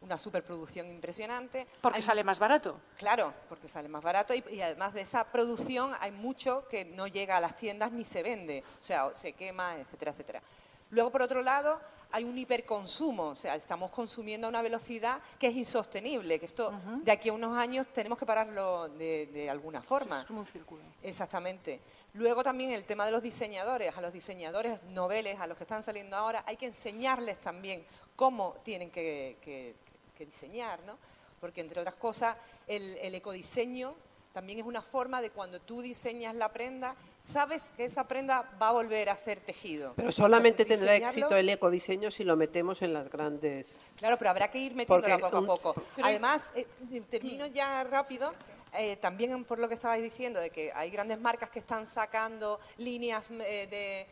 una superproducción impresionante. Porque Hay- sale más barato. Claro, porque sale más barato y, y además de esa producción hay mucho que no llega a las tiendas ni se vende, o sea, se quema, etcétera, etcétera. Luego, por otro lado, hay un hiperconsumo, o sea, estamos consumiendo a una velocidad que es insostenible, que esto de aquí a unos años tenemos que pararlo de, de alguna forma. Es como un círculo. Exactamente. Luego también el tema de los diseñadores, a los diseñadores noveles, a los que están saliendo ahora, hay que enseñarles también cómo tienen que, que- que diseñar, ¿no? Porque entre otras cosas, el, el ecodiseño también es una forma de cuando tú diseñas la prenda, sabes que esa prenda va a volver a ser tejido. Pero solamente Entonces, tendrá éxito el ecodiseño si lo metemos en las grandes. Claro, pero habrá que ir metiéndola Porque poco a poco. Pero- Además, eh, termino ya rápido. eh, también por lo que estabais diciendo, de que hay grandes marcas que están sacando líneas eh, de,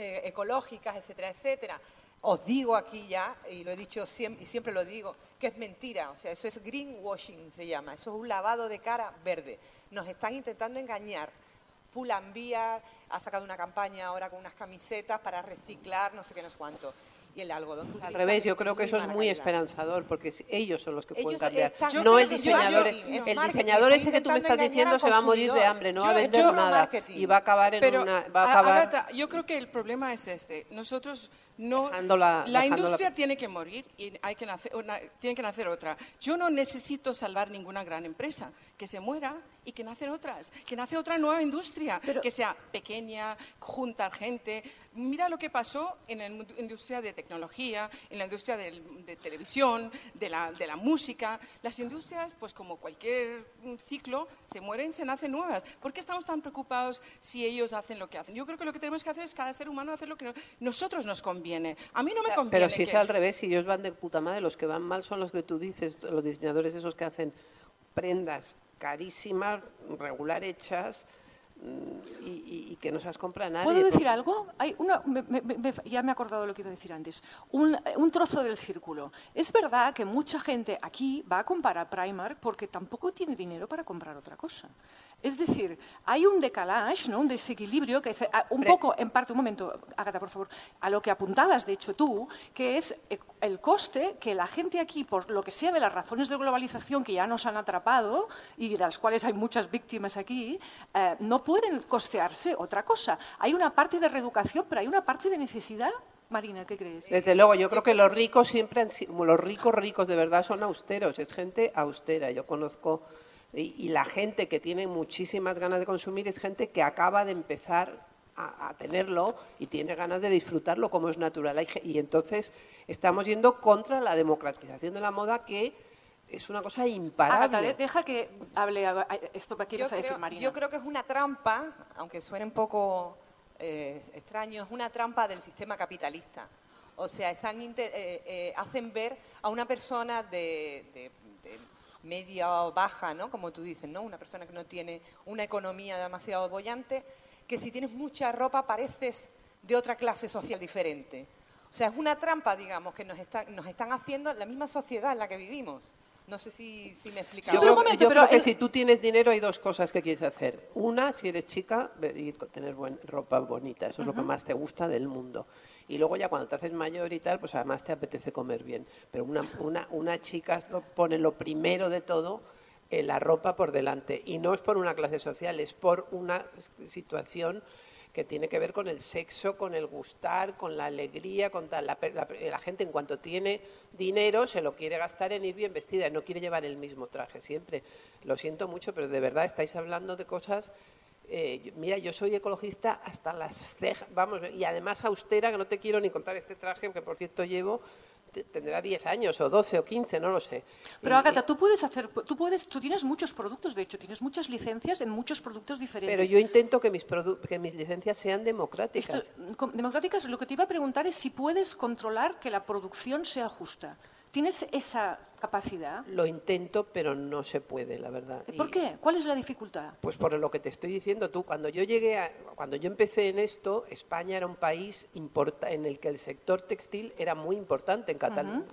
eh, ecológicas, etcétera, etcétera. Os digo aquí ya, y lo he dicho siempre, y siempre lo digo, que es mentira. O sea, eso es greenwashing, se llama. Eso es un lavado de cara verde. Nos están intentando engañar. Pull&Bear ha sacado una campaña ahora con unas camisetas para reciclar, no sé qué, no sé cuánto. Y el algodón que Al revés, yo creo que eso es muy calidad. esperanzador porque ellos son los que pueden cambiar. están- no el yo- diseñador. yo- el marketing, diseñador ese que tú me estás diciendo se va a morir de hambre, no va a vender yo- nada marketing. y va a acabar en Pero, una. Va a a- acabar. Agatha, yo creo que el problema es este. Nosotros no. Dejándola- la dejándola- industria tiene que morir y hay que nacer, una- tiene que nacer otra. Yo no necesito salvar ninguna gran empresa. Que se muera y que nacen otras. Que nace otra nueva industria. Pero- que sea pequeña, juntar gente. Mira lo que pasó en la in- industria de tecnología, en la industria del- de, televisión, de la, de la música. Las industrias, pues como cualquier ciclo, se mueren, se nacen nuevas. ¿Por qué estamos tan preocupados si ellos hacen lo que hacen? Yo creo que lo que tenemos que hacer es cada ser humano hacer lo que no- nosotros nos conviene. A mí no me conviene. Pero si es al revés, si ellos van de puta madre, los que van mal son los que tú dices, los diseñadores esos que hacen prendas carísimas, regular hechas y, y- que no se las compra nadie. ¿Puedo decir porque- algo? Hay una, me- me- me- ya me he acordado de lo que iba a decir antes. Un, un trozo del círculo. Es verdad que mucha gente aquí va a comprar a Primark porque tampoco tiene dinero para comprar otra cosa. Es decir, hay un decalage, ¿no? un desequilibrio que es eh, un poco, en parte, un momento, Agatha, por favor, a lo que apuntabas, de hecho, tú, que es eh, el coste que la gente aquí, por lo que sea de las razones de globalización que ya nos han atrapado y de las cuales hay muchas víctimas aquí, eh, no pueden costearse otra cosa. Hay una parte de reeducación, pero hay una parte de necesidad. Marina, ¿qué crees? Desde luego, yo creo que los ricos siempre han sido, los ricos ricos de verdad son austeros, es gente austera. Yo conozco, y, la gente que tiene muchísimas ganas de consumir es gente que acaba de empezar a, a tenerlo y tiene ganas de disfrutarlo como es natural. Y entonces estamos yendo contra la democratización de la moda que es una cosa imparable. Deja que hable a- a- esto que quieres decir, Marina. yo creo que es una trampa, aunque suene un poco eh, extraño, es una trampa del sistema capitalista. O sea, están eh, eh, hacen ver a una persona de, de- de media o baja, ¿no? Como tú dices, ¿no? Una persona que no tiene una economía demasiado bollante, que si tienes mucha ropa pareces de otra clase social diferente. O O sea, es una trampa, digamos, que nos, está- nos están haciendo la misma sociedad en la que vivimos. No sé si, si me he explicado. Sí, Yo pero un creo- momento, yo pero creo que el- si tú tienes dinero hay dos cosas que quieres hacer. Una, si eres chica, ir con- tener buen, ropa bonita, eso es lo que más te gusta del mundo. Y luego ya cuando te haces mayor y tal, pues además te apetece comer bien. Pero una, una, una chica lo- pone lo primero de todo eh, la ropa por delante. Y no es por una clase social, es por una situación que tiene que ver con el sexo, con el gustar, con la alegría, con tal. La, la la gente en cuanto tiene dinero se lo quiere gastar en ir bien vestida, no quiere llevar el mismo traje siempre. Lo siento mucho, pero de verdad estáis hablando de cosas... eh, mira, yo soy ecologista hasta las cejas, vamos, y además austera, que no te quiero ni contar este traje, que por cierto llevo, tendrá 10 años o 12 o 15, no lo sé. Pero Agatha, tú puedes hacer, tú puedes, tú tienes muchos productos, de hecho, tienes muchas licencias en muchos productos diferentes. Pero yo intento que mis, produ- que mis licencias sean democráticas. Esto, mm, democráticas, lo que te iba a preguntar es si puedes controlar que la producción sea justa. ¿Tienes esa capacidad? Lo intento, pero no se puede, la verdad. ¿Y ¿Por Y- qué? ¿Cuál es la dificultad? Pues por lo que te estoy diciendo tú, cuando yo llegué, a- cuando yo empecé en esto, España era un país importa- en el que el sector textil era muy importante. En Cataluña,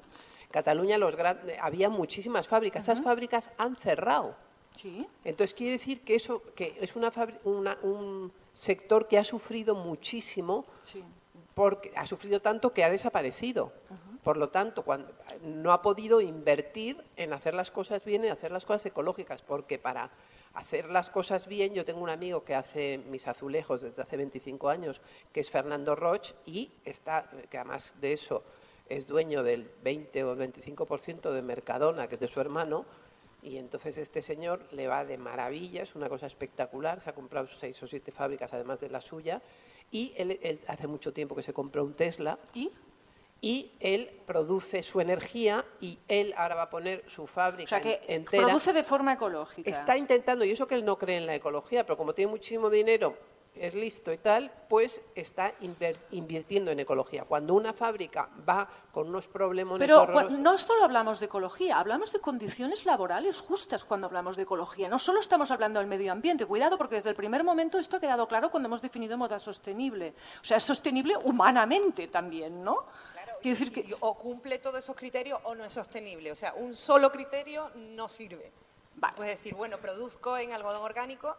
Cataluña los gran- había muchísimas fábricas. Esas fábricas han cerrado. Sí. Entonces quiere decir que eso, que es una una- un sector que ha sufrido muchísimo Sí. porque ha sufrido tanto que ha desaparecido. Por lo tanto, no ha podido invertir en hacer las cosas bien, en hacer las cosas ecológicas, porque para hacer las cosas bien, yo tengo un amigo que hace mis azulejos desde hace 25 años, que es Fernando Roch, y está, que además de eso es dueño del 20 o el 25% de Mercadona, que es de su hermano, y entonces este señor le va de maravilla, es una cosa espectacular, se ha comprado seis o siete fábricas además de la suya, y él hace mucho tiempo que se compró un Tesla, ¿Y? Y él produce su energía y él ahora va a poner su O fábrica sea, que entera. produce de forma ecológica. Está intentando, y eso que él no cree en la ecología, pero como tiene muchísimo dinero, es listo y tal, pues está invirtiendo en ecología. Cuando una fábrica va con unos problemas Pero cua- no solo hablamos de ecología, hablamos de condiciones laborales justas cuando hablamos de ecología. No solo estamos hablando del medio ambiente. Cuidado, porque desde el primer momento esto ha quedado claro cuando hemos definido moda sostenible. O sea, es sostenible humanamente también, ¿no? Quiero decir que o cumple todos esos criterios o no es sostenible. O sea, un solo criterio no sirve. Vale. Puedes decir, bueno, produzco en algodón orgánico,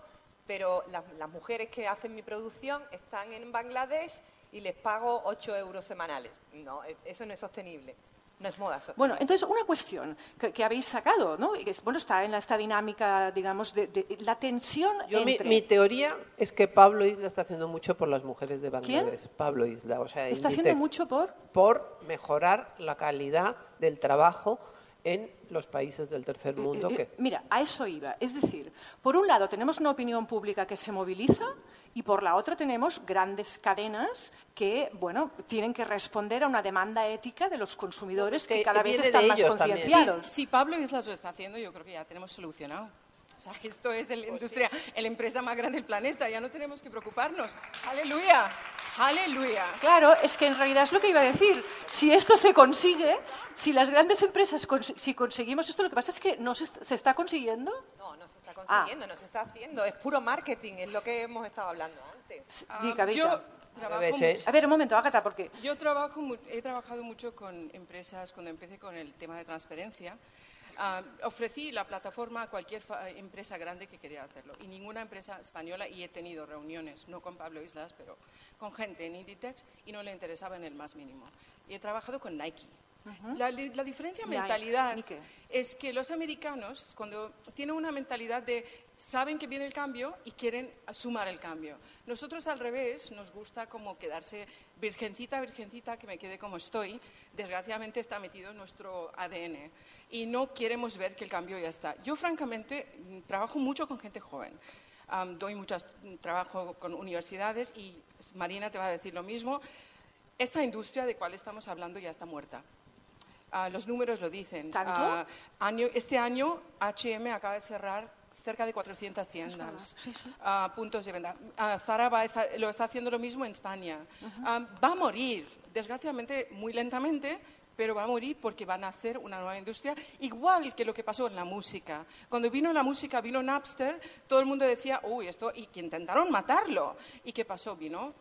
pero las, las mujeres que hacen mi producción están en Bangladesh y les pago 8 euros semanales. No, e- eso no es sostenible. No es moda sostenible. Bueno, entonces una cuestión que, que habéis sacado, ¿no? Y que es- bueno, está en esta dinámica, digamos, de, de la tensión Yo, mi, entre... mi teoría es que Pablo Isla está haciendo mucho por las mujeres de Bangladesh. Pablo Isla, o sea, está haciendo mucho por... por mejorar la calidad del trabajo en los países del tercer mundo. Eh, eh, que Mira, a eso iba. Es decir, por un lado tenemos una opinión pública que se moviliza y por la otra tenemos grandes cadenas que, bueno, tienen que responder a una demanda ética de los consumidores que, Que cada vez están más concienciados. Si Pablo Islas lo está haciendo, yo creo que ya tenemos solucionado. O sea, que esto es la industria, la empresa más grande del planeta, ya no tenemos que preocuparnos. ¡Aleluya! ¡Aleluya! Claro, es que en realidad es lo que iba a decir. Si esto se consigue, si las grandes empresas, consi- si conseguimos esto, lo que pasa es que no se, est- se está consiguiendo. No, no se está Ah. consiguiendo, no se está haciendo. Es puro marketing, es lo que hemos estado hablando antes. Kavita. yo trabajo mucho- A ver, un momento, Ágata, porque Yo trabajo, mu- he trabajado mucho con empresas cuando empecé con el tema de transparencia. Ah, ofrecí la plataforma a cualquier fa- empresa grande que quería hacerlo y ninguna empresa española, y he tenido reuniones, no con Pablo Islas, pero con gente en Inditex y no le interesaba en el más mínimo. Y he trabajado con Nike. La, la diferencia de mentalidad es que los americanos, cuando tienen una mentalidad de saben que viene el cambio y quieren sumar el cambio. Nosotros al revés, nos gusta como quedarse virgencita, virgencita, que me quede como estoy. Desgraciadamente está metido en nuestro ADN y no queremos ver que el cambio ya está. Yo francamente mm, trabajo mucho con gente joven. Am, doy mucho trabajo con universidades y Marina te va a decir lo mismo. Esta industria de cual estamos hablando ya está muerta. Ah, los números lo dicen. ¿Tanto? Ah, año, este año H&M acaba de cerrar cerca de 400 tiendas, ah, puntos de venta. Ah, Zara va lo está haciendo lo mismo en España. Ah, va a morir, desgraciadamente, muy lentamente, pero va a morir porque van a hacer una nueva industria, igual que lo que pasó en la música. Cuando vino la música, vino Napster, todo el mundo decía, uy, esto, y que intentaron matarlo. ¿Y qué pasó? Vino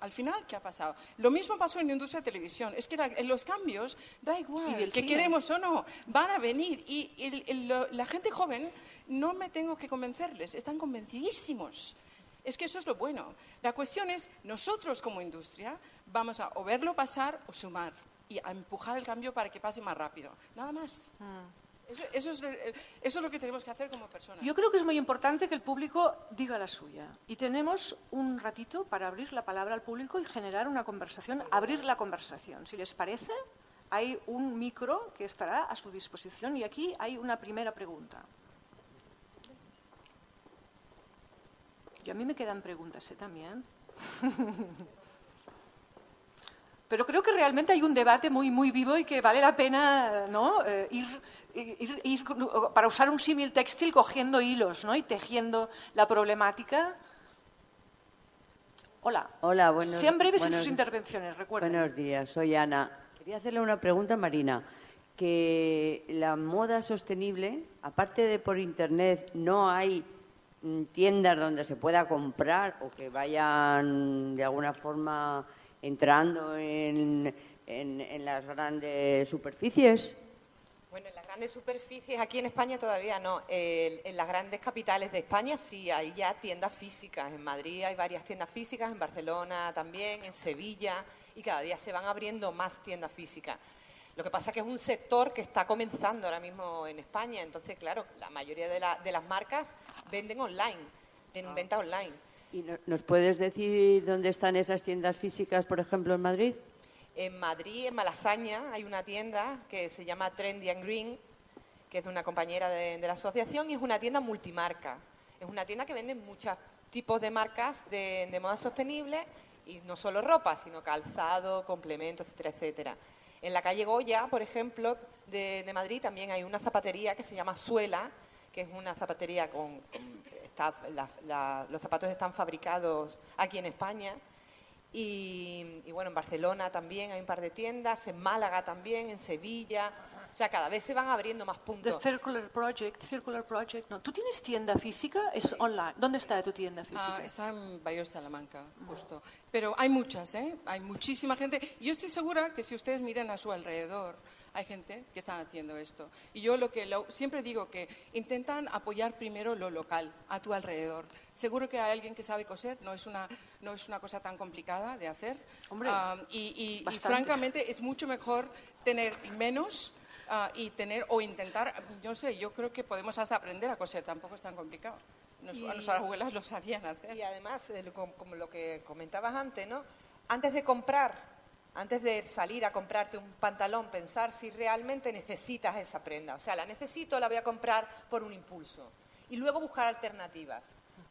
al final, ¿qué ha pasado? Lo mismo pasó en la industria de televisión. Es que la- en los cambios, da igual, que queremos o no, van a venir. Y el- el- lo- la gente joven, no me tengo que convencerles, están convencidísimos. Es que eso es lo bueno. La cuestión es, nosotros como industria vamos a o verlo pasar o sumar y a empujar el cambio para que pase más rápido. Nada más. Eso, es, lo- eso es lo que tenemos que hacer como personas. Yo creo que es muy importante que el público diga la suya. Y tenemos un ratito para abrir la palabra al público y generar una conversación, abrir la conversación. Si les parece, hay un micro que estará a su disposición y aquí hay una primera pregunta. Y a mí me quedan preguntas ¿eh? también. Pero creo que realmente hay un debate muy, muy vivo y que vale la pena ¿no? Eh, ir, ir- ir, para usar un símil textil, cogiendo hilos ¿no? y tejiendo la problemática. Hola. Hola, buenos Sean breves en sus intervenciones, recuerden. Buenos días, soy Ana. Quería hacerle una pregunta a Marina. Que la moda sostenible, aparte de por internet, no hay mm, tiendas donde se pueda comprar o que vayan de alguna forma entrando en, en- en las grandes superficies. Bueno, en las grandes superficies, aquí en España todavía no. El- en las grandes capitales de España sí hay ya tiendas físicas. En Madrid hay varias tiendas físicas, en Barcelona también, en Sevilla, y cada día se van abriendo más tiendas físicas. Lo que pasa es que es un sector que está comenzando ahora mismo en España. Entonces, claro, la mayoría de, la- de las marcas venden online, tienen venta online. ¿Y no- nos puedes decir dónde están esas tiendas físicas, por ejemplo, en Madrid? En Madrid, en Malasaña, hay una tienda que se llama Trendy and Green, que es de una compañera de, la asociación y es una tienda multimarca. Es una tienda que vende muchos tipos de marcas de, moda sostenible y no solo ropa, sino calzado, complementos, etcétera, etcétera. En la calle Goya, por ejemplo, de, Madrid también hay una zapatería que se llama Suela, que es una zapatería con... los zapatos están fabricados aquí en España y, y bueno, en Barcelona también hay un par de tiendas, en Málaga también, en Sevilla. O sea, cada vez se van abriendo más The puntos. Circular Project, Circular Project. No, ¿tú tienes tienda física? Es online. ¿Dónde está tu tienda física? Ah, está en Bayor Salamanca, justo. Pero hay muchas, ¿eh? Hay muchísima gente. Yo estoy segura que si ustedes miran a su alrededor, hay gente que está haciendo esto. Y yo lo que lo- siempre digo que intentan apoyar primero lo local, a tu alrededor. Seguro que hay alguien que sabe coser, no es una, no es una cosa tan complicada de hacer. Hombre, Ah, y, y- y francamente es mucho mejor tener menos ah, y tener o intentar, yo sé, yo creo que podemos hasta aprender a coser, tampoco es tan complicado. Nos- Y- Nuestras abuelas lo sabían hacer. Y además, el- com- como lo que comentabas antes, ¿no? Antes de comprar, antes de salir a comprarte un pantalón, pensar si realmente necesitas esa prenda. O sea, la necesito, la voy a comprar por un impulso. Y luego buscar alternativas.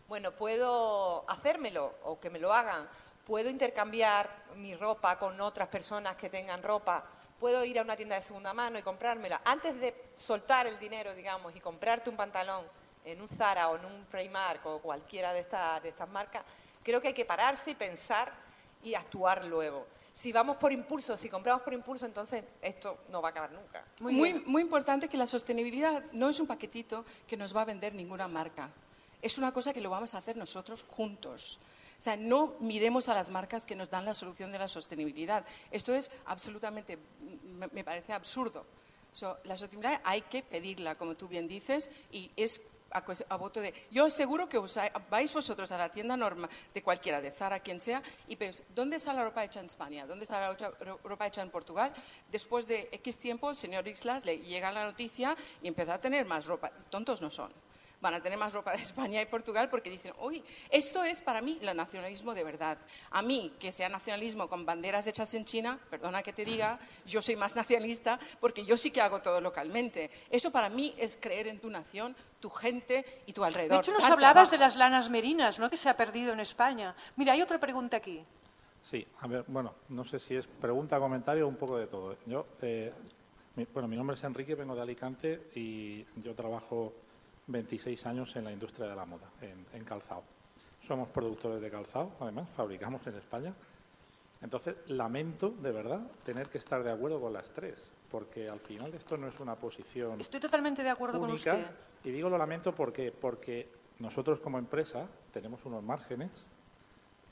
Bueno, puedo hacérmelo o que me lo hagan. Puedo intercambiar mi ropa con otras personas que tengan ropa. Puedo ir a una tienda de segunda mano y comprármela. Antes de soltar el dinero, digamos, y comprarte un pantalón en un Zara o en un Primark o cualquiera de, estas de estas marcas, creo que hay que pararse y pensar y actuar luego. Si vamos por impulso, si compramos por impulso, entonces esto no va a acabar nunca. Muy Muy, bien. muy importante que la sostenibilidad no es un paquetito que nos va a vender ninguna marca. Es una cosa que lo vamos a hacer nosotros juntos. O sea, no miremos a las marcas que nos dan la solución de la sostenibilidad. Esto es absolutamente, me, me parece absurdo. So, la sostenibilidad hay que pedirla, como tú bien dices, y es a, a voto de... Yo seguro que vais vosotros a la tienda norma de cualquiera, de Zara, quien sea, y veis, ¿dónde está la ropa hecha en España? ¿Dónde está la ropa hecha en Portugal? Después de X tiempo, el señor Ixlas le llega la noticia y empieza a tener más ropa. Tontos no son. Van a tener más ropa de España y Portugal porque dicen, uy, esto es para mí el nacionalismo de verdad. A mí, que sea nacionalismo con banderas hechas en China, perdona que te diga, yo soy más nacionalista porque yo sí que hago todo localmente. Eso para mí es creer en tu nación, tu gente y tu alrededor. De hecho, nos hablabas de las lanas merinas, ¿no? que se ha perdido en España. Mira, hay otra pregunta aquí. Sí, a ver, bueno, no sé si es pregunta, comentario o un poco de todo. Yo, eh, mi- bueno, mi nombre es Enrique, vengo de Alicante y yo trabajo 26 años en la industria de la moda, en, en calzado. Somos productores de calzado, además, fabricamos en España. Entonces, lamento, de verdad, tener que estar de acuerdo con las tres, porque al final esto no es una posición Estoy totalmente de acuerdo con usted. Y digo lo lamento porque, porque nosotros como empresa tenemos unos márgenes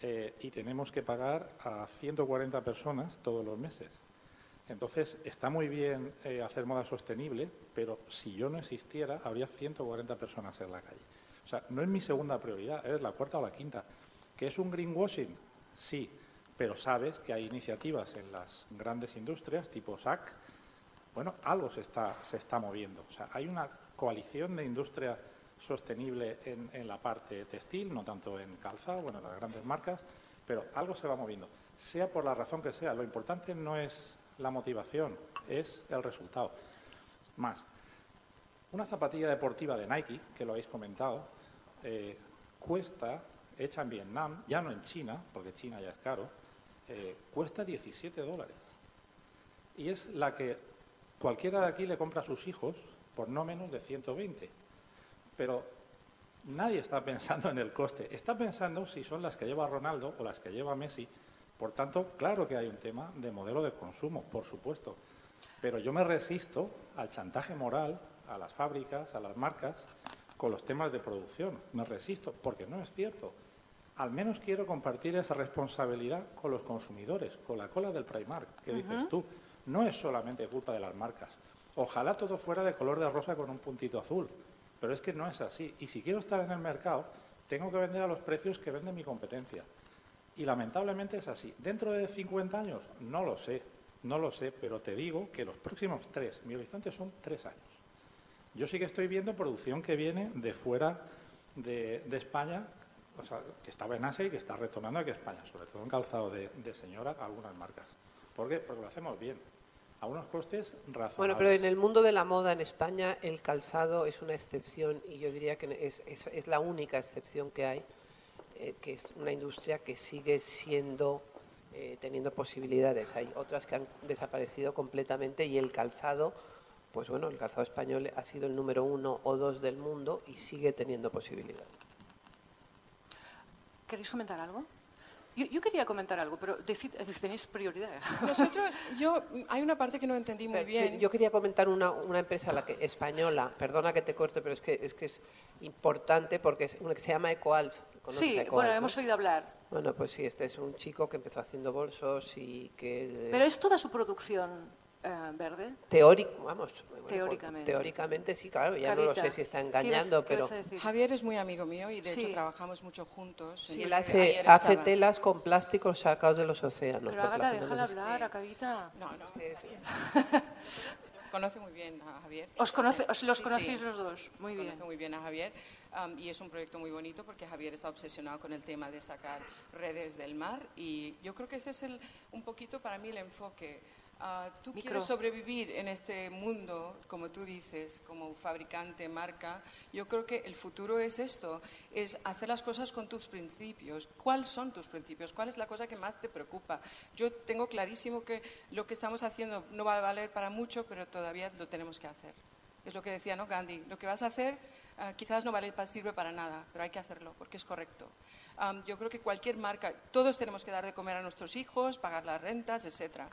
eh, y tenemos que pagar a 140 personas todos los meses. Entonces, está muy bien eh, hacer moda sostenible, pero si yo no existiera, habría 140 personas en la calle. O sea, no es mi segunda prioridad, es la cuarta o la quinta. ¿Que es un greenwashing? Sí, pero sabes que hay iniciativas en las grandes industrias, tipo SAC, bueno, algo se está, se está moviendo. O sea, hay una coalición de industria sostenible en, en la parte textil, no tanto en calzado, bueno, en las grandes marcas, pero algo se va moviendo. Sea por la razón que sea, lo importante no es la motivación, es el resultado. Más, una zapatilla deportiva de Nike, que lo habéis comentado, eh, cuesta, hecha en Vietnam, ya no en China, porque China ya es caro, eh, cuesta 17 dólares. Y es la que cualquiera de aquí le compra a sus hijos por no menos de 120. Pero nadie está pensando en el coste, está pensando si son las que lleva Ronaldo o las que lleva Messi por tanto, claro que hay un tema de modelo de consumo, por supuesto, pero yo me resisto al chantaje moral a las fábricas, a las marcas, con los temas de producción. Me resisto, porque no es cierto. Al menos quiero compartir esa responsabilidad con los consumidores, con la cola del Primark, que dices tú. No es solamente culpa de las marcas. Ojalá todo fuera de color de rosa con un puntito azul, pero es que no es así. Y si quiero estar en el mercado, tengo que vender a los precios que vende mi competencia. Y lamentablemente es así. ¿Dentro de 50 años? No lo sé, no lo sé, pero te digo que los próximos tres, mi horizonte son tres años. Yo sí que estoy viendo producción que viene de fuera de, España, o sea, que estaba en Asia y que está retornando aquí a España, sobre todo en calzado de, señora, algunas marcas. ¿Por qué? Porque lo hacemos bien, a unos costes razonables. Bueno, pero en el mundo de la moda en España el calzado es una excepción y yo diría que es, es la única excepción que hay eh, que es una industria que sigue siendo, eh, teniendo posibilidades. Hay otras que han desaparecido completamente y el calzado, pues bueno, el calzado español ha sido el número uno o dos del mundo y sigue teniendo posibilidades. ¿Queréis comentar algo? Yo, quería comentar algo, pero tenéis prioridad. Nosotros, yo, hay una parte que no entendí muy bien. Yo quería comentar una, una empresa la que, española, perdona que te corte, pero es que es, que es importante porque es una que se llama EcoAlf. Sí, bueno, hemos oído hablar. Bueno, pues sí, este es un chico que empezó haciendo bolsos y que... Pero es toda su producción eh, verde. Teórico, vamos. Teóricamente. teóricamente sí, claro, ya no lo sé si está engañando, pero... Javier es muy amigo mío y de hecho trabajamos mucho juntos. Sí, él hace, hace telas con plásticos sacados de los océanos. Pero Agatha, déjala hablar, Acabita. No, no. conoce muy bien a Javier. ¿Os, conoce, os los conocéis los dos? Muy bien. Conoce muy bien a Javier y es un proyecto muy bonito porque Javier está obsesionado con el tema de sacar redes del mar y yo creo que ese es el, un poquito para mí el enfoque. Ah, tú quieres sobrevivir en este mundo, como tú dices, como fabricante, marca. Yo creo que el futuro es esto, es hacer las cosas con tus principios. ¿Cuáles son tus principios? ¿Cuál es la cosa que más te preocupa? Yo tengo clarísimo que lo que estamos haciendo no va a valer para mucho, pero todavía lo tenemos que hacer. Es lo que decía ¿no, Gandhi. Lo que vas a hacer Ah, quizás no vale, sirve para nada, pero hay que hacerlo porque es correcto. Yo creo que cualquier marca, todos tenemos que dar de comer a nuestros hijos, pagar las rentas, etc.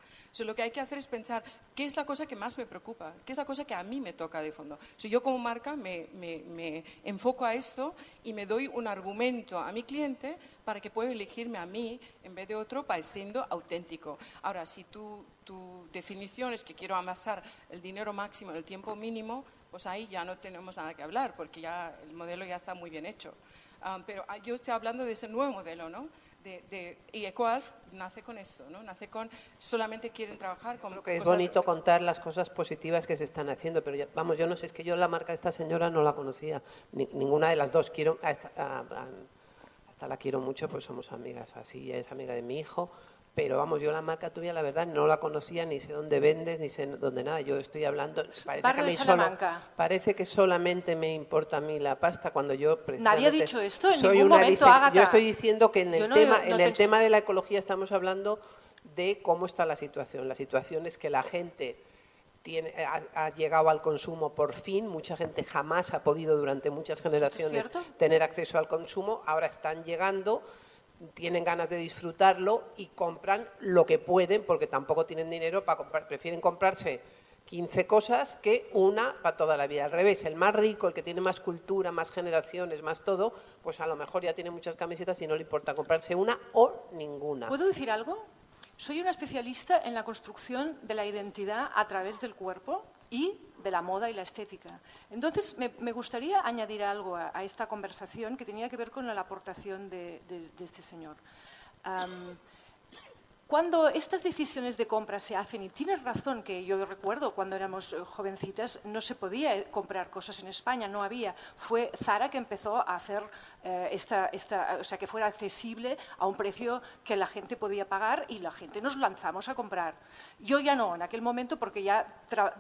lo que hay que hacer es pensar qué es la cosa que más me preocupa, qué es la cosa que a mí me toca de fondo. Si yo como marca me, me, enfoco a esto y me doy un argumento a mi cliente para que pueda elegirme a mí en vez de otro pareciendo auténtico. Ahora, si tu, tu definición es que quiero amasar el dinero máximo en el tiempo mínimo, pues ahí ya no tenemos nada que hablar, porque ya el modelo ya está muy bien hecho. Ah, pero ah, yo estoy hablando de ese nuevo modelo, ¿no? De, y EcoAlf nace con esto, ¿no? Nace con solamente quieren trabajar con Creo que es bonito contar las cosas positivas que se están haciendo, pero vamos, yo no sé, es que yo la marca de esta señora no la conocía, ninguna de las dos. Quiero, hasta, hasta la quiero mucho, pues somos amigas, así es amiga de mi hijo, pero vamos, yo la marca tuya, la verdad, no la conocía, ni sé dónde vendes, ni sé dónde nada. Yo estoy hablando. Parece que, solo, parece que solamente me importa a mí la pasta cuando yo. Nadie ha dicho esto en ningún momento. Yo estoy diciendo que en el, tema, en el tema de la ecología estamos hablando de cómo está la situación. La situación es que la gente tiene, ha, llegado al consumo por fin. Mucha gente jamás ha podido durante muchas generaciones tener acceso al consumo. Ahora están llegando tienen ganas de disfrutarlo y compran lo que pueden porque tampoco tienen dinero para comprar, prefieren comprarse 15 cosas que una para toda la vida. Al revés, el más rico, el que tiene más cultura, más generaciones, más todo, pues a lo mejor ya tiene muchas camisetas y no le importa comprarse una o ninguna. ¿Puedo decir algo? Soy una especialista en la construcción de la identidad a través del cuerpo y de la moda y la estética. Entonces, me, gustaría añadir algo a, esta conversación que tenía que ver con la aportación de, de, este señor. Um, cuando estas decisiones de compra se hacen, y tienes razón que yo recuerdo cuando éramos jovencitas, no se podía comprar cosas en España, no había. Fue Zara que empezó a hacer eh, sea, que fuera accesible a un precio que la gente podía pagar y la gente nos lanzamos a comprar. Yo ya no, en aquel momento, porque ya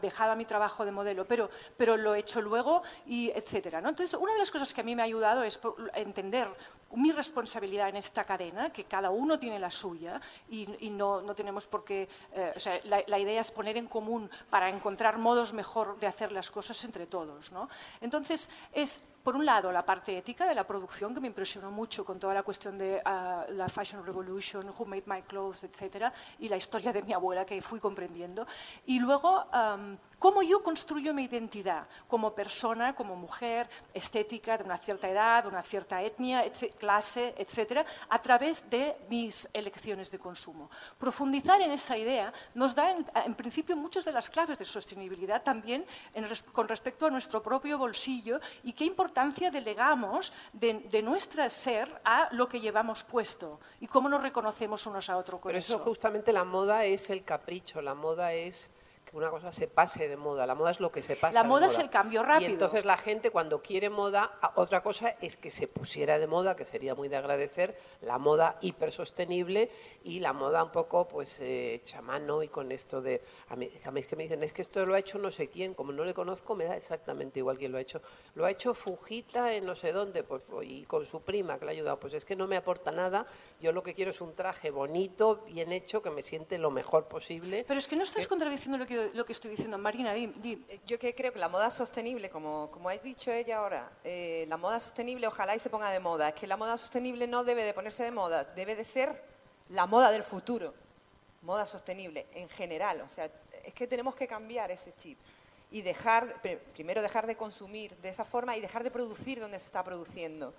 dejaba mi trabajo de modelo, pero, pero lo he hecho luego y etcétera. ¿no? Entonces, una de las cosas que a mí me ha ayudado es entender mi responsabilidad en esta cadena, que cada uno tiene la suya y, y no, no, tenemos por qué. Eh, o sea, la, la, idea es poner en común para encontrar modos mejor de hacer las cosas entre todos. ¿no? Entonces, es por un lado, la parte ética de la producción, que me impresionó mucho con toda la cuestión de uh, la Fashion Revolution, Who Made My Clothes, etcétera, y la historia de mi abuela que fui comprendiendo. Y luego, cómo yo construyo mi identidad como persona, como mujer, estética, de una cierta edad, de una cierta etnia, etc clase, etcétera, a través de mis elecciones de consumo. Profundizar en esa idea nos da, en, en principio, muchas de las claves de sostenibilidad también en con respecto a nuestro propio bolsillo y qué importancia delegamos de, de nuestro ser a lo que llevamos puesto y cómo nos reconocemos unos a otros con Pero eso. eso. justamente la moda es el capricho, la moda es que una cosa se pase de moda. La moda es lo que se pasa. La moda, moda, es el cambio rápido. Y entonces la gente cuando quiere moda, otra cosa es que se pusiera de moda, que sería muy de agradecer, la moda hipersostenible y la moda un poco pues eh, chamano y con esto de a mí, a mí es que me dicen es que esto lo ha hecho no sé quién, como no le conozco me da exactamente igual quién lo ha hecho. Lo ha hecho Fujita en no sé dónde, pues y con su prima que le ha ayudado, pues es que no me aporta nada. Yo lo que quiero es un traje bonito, bien hecho, que me siente lo mejor posible. Pero es que no estás contradiciendo lo que lo que estoy diciendo. Marina, di, di. Yo que creo que la moda sostenible, como, como ha dicho ella ahora, eh, la moda sostenible ojalá y se ponga de moda. Es que la moda sostenible no debe de ponerse de moda, debe de ser la moda del futuro. Moda sostenible en general. O sea, es que tenemos que cambiar ese chip y dejar, primero dejar de consumir de esa forma y dejar de producir donde se está produciendo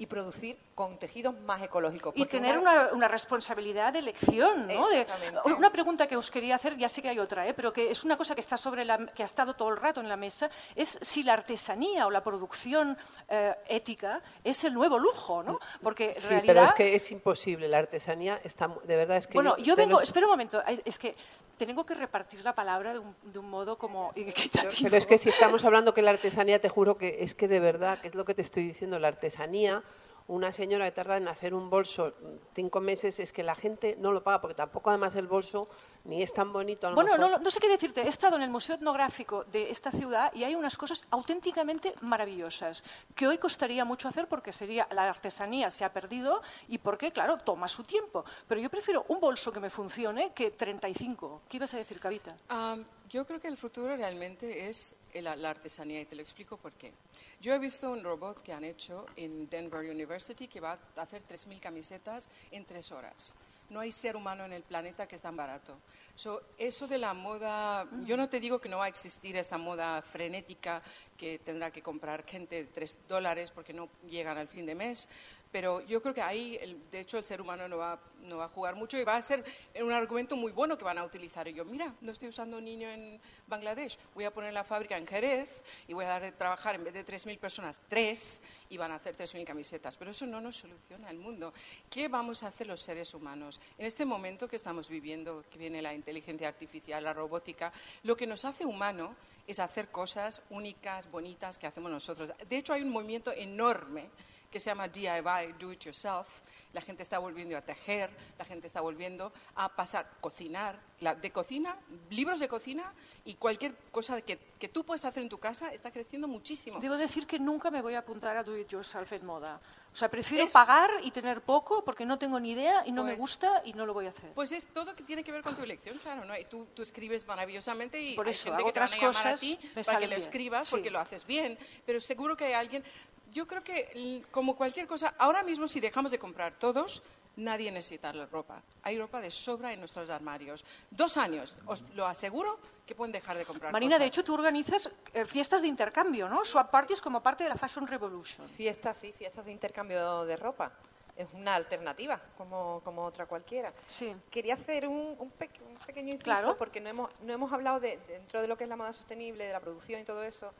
y producir con tejidos más ecológicos. Y tener una, una, responsabilidad de elección, ¿no? De, una pregunta que os quería hacer, ya sé que hay otra, ¿eh? pero que es una cosa que está sobre la, que ha estado todo el rato en la mesa, es si la artesanía o la producción eh, ética es el nuevo lujo, ¿no? Porque sí, realidad... pero es que es imposible. La artesanía está, de verdad es que. Bueno, yo, yo vengo, lo... espera un momento, es que tengo que repartir la palabra de un, de un modo como equitativo. Pero es que si estamos hablando que la artesanía, te juro que es que de verdad, que es lo que te estoy diciendo, la artesanía una señora que tarda en hacer un bolso cinco meses es que la gente no lo paga porque tampoco además el bolso ni es tan bonito. A lo bueno, mejor. no, no, sé qué decirte. He estado en el Museo Etnográfico de esta ciudad y hay unas cosas auténticamente maravillosas que hoy costaría mucho hacer porque sería la artesanía se ha perdido y porque, claro, toma su tiempo. Pero yo prefiero un bolso que me funcione que 35. ¿Qué ibas a decir, Cavita? Um, yo creo que el futuro realmente es la, la, artesanía y te lo explico por qué. Yo he visto un robot que han hecho en Denver University que va a hacer 3.000 camisetas en tres horas no hay ser humano en el planeta que es tan barato. So, eso de la moda, yo no te digo que no va a existir esa moda frenética que tendrá que comprar gente de tres dólares porque no llegan al fin de mes, pero yo creo que ahí, el, de hecho, el ser humano no va, a jugar mucho y va a ser un argumento muy bueno que van a utilizar. Yo, mira, no estoy usando niño en Bangladesh, voy a poner la fábrica en Jerez y voy a dar de trabajar en vez de 3.000 personas, tres, y van a hacer 3.000 camisetas. Pero eso no nos soluciona el mundo. ¿Qué vamos a hacer los seres humanos? En este momento que estamos viviendo, que viene la inteligencia artificial, la robótica, lo que nos hace humano es hacer cosas únicas, bonitas que hacemos nosotros. De hecho, hay un movimiento enorme que se llama DIY, Do It Yourself. La gente está volviendo a tejer, la gente está volviendo a pasar, cocinar, la, de cocina, libros de cocina y cualquier cosa que, que, tú puedes hacer en tu casa está creciendo muchísimo. Debo decir que nunca me voy a apuntar a Do It Yourself en moda. O sea, prefiero es, pagar y tener poco porque no tengo ni idea y no pues, me gusta y no lo voy a hacer. Pues es todo que tiene que ver con tu elección, claro. ¿no? Y tú, tú escribes maravillosamente y Por hay eso, gente que te van a llamar a ti para que lo escribas sí. porque lo haces bien. Pero seguro que hay alguien yo creo que, como cualquier cosa, ahora mismo si dejamos de comprar todos, nadie necesita la ropa. Hay ropa de sobra en nuestros armarios. Dos años, os lo aseguro, que pueden dejar de comprar Marina, de hecho, tú organizas eh, fiestas de intercambio, ¿no? Swap parties como parte de la Fashion Revolution. Fiestas, sí, fiestas de intercambio de ropa. Es una alternativa, como, como otra cualquiera. Sí. Quería hacer un, un, pe- un pequeño inciso, Claro. porque no hemos, no hemos hablado de, dentro de lo que es la moda sostenible, de la producción y todo eso,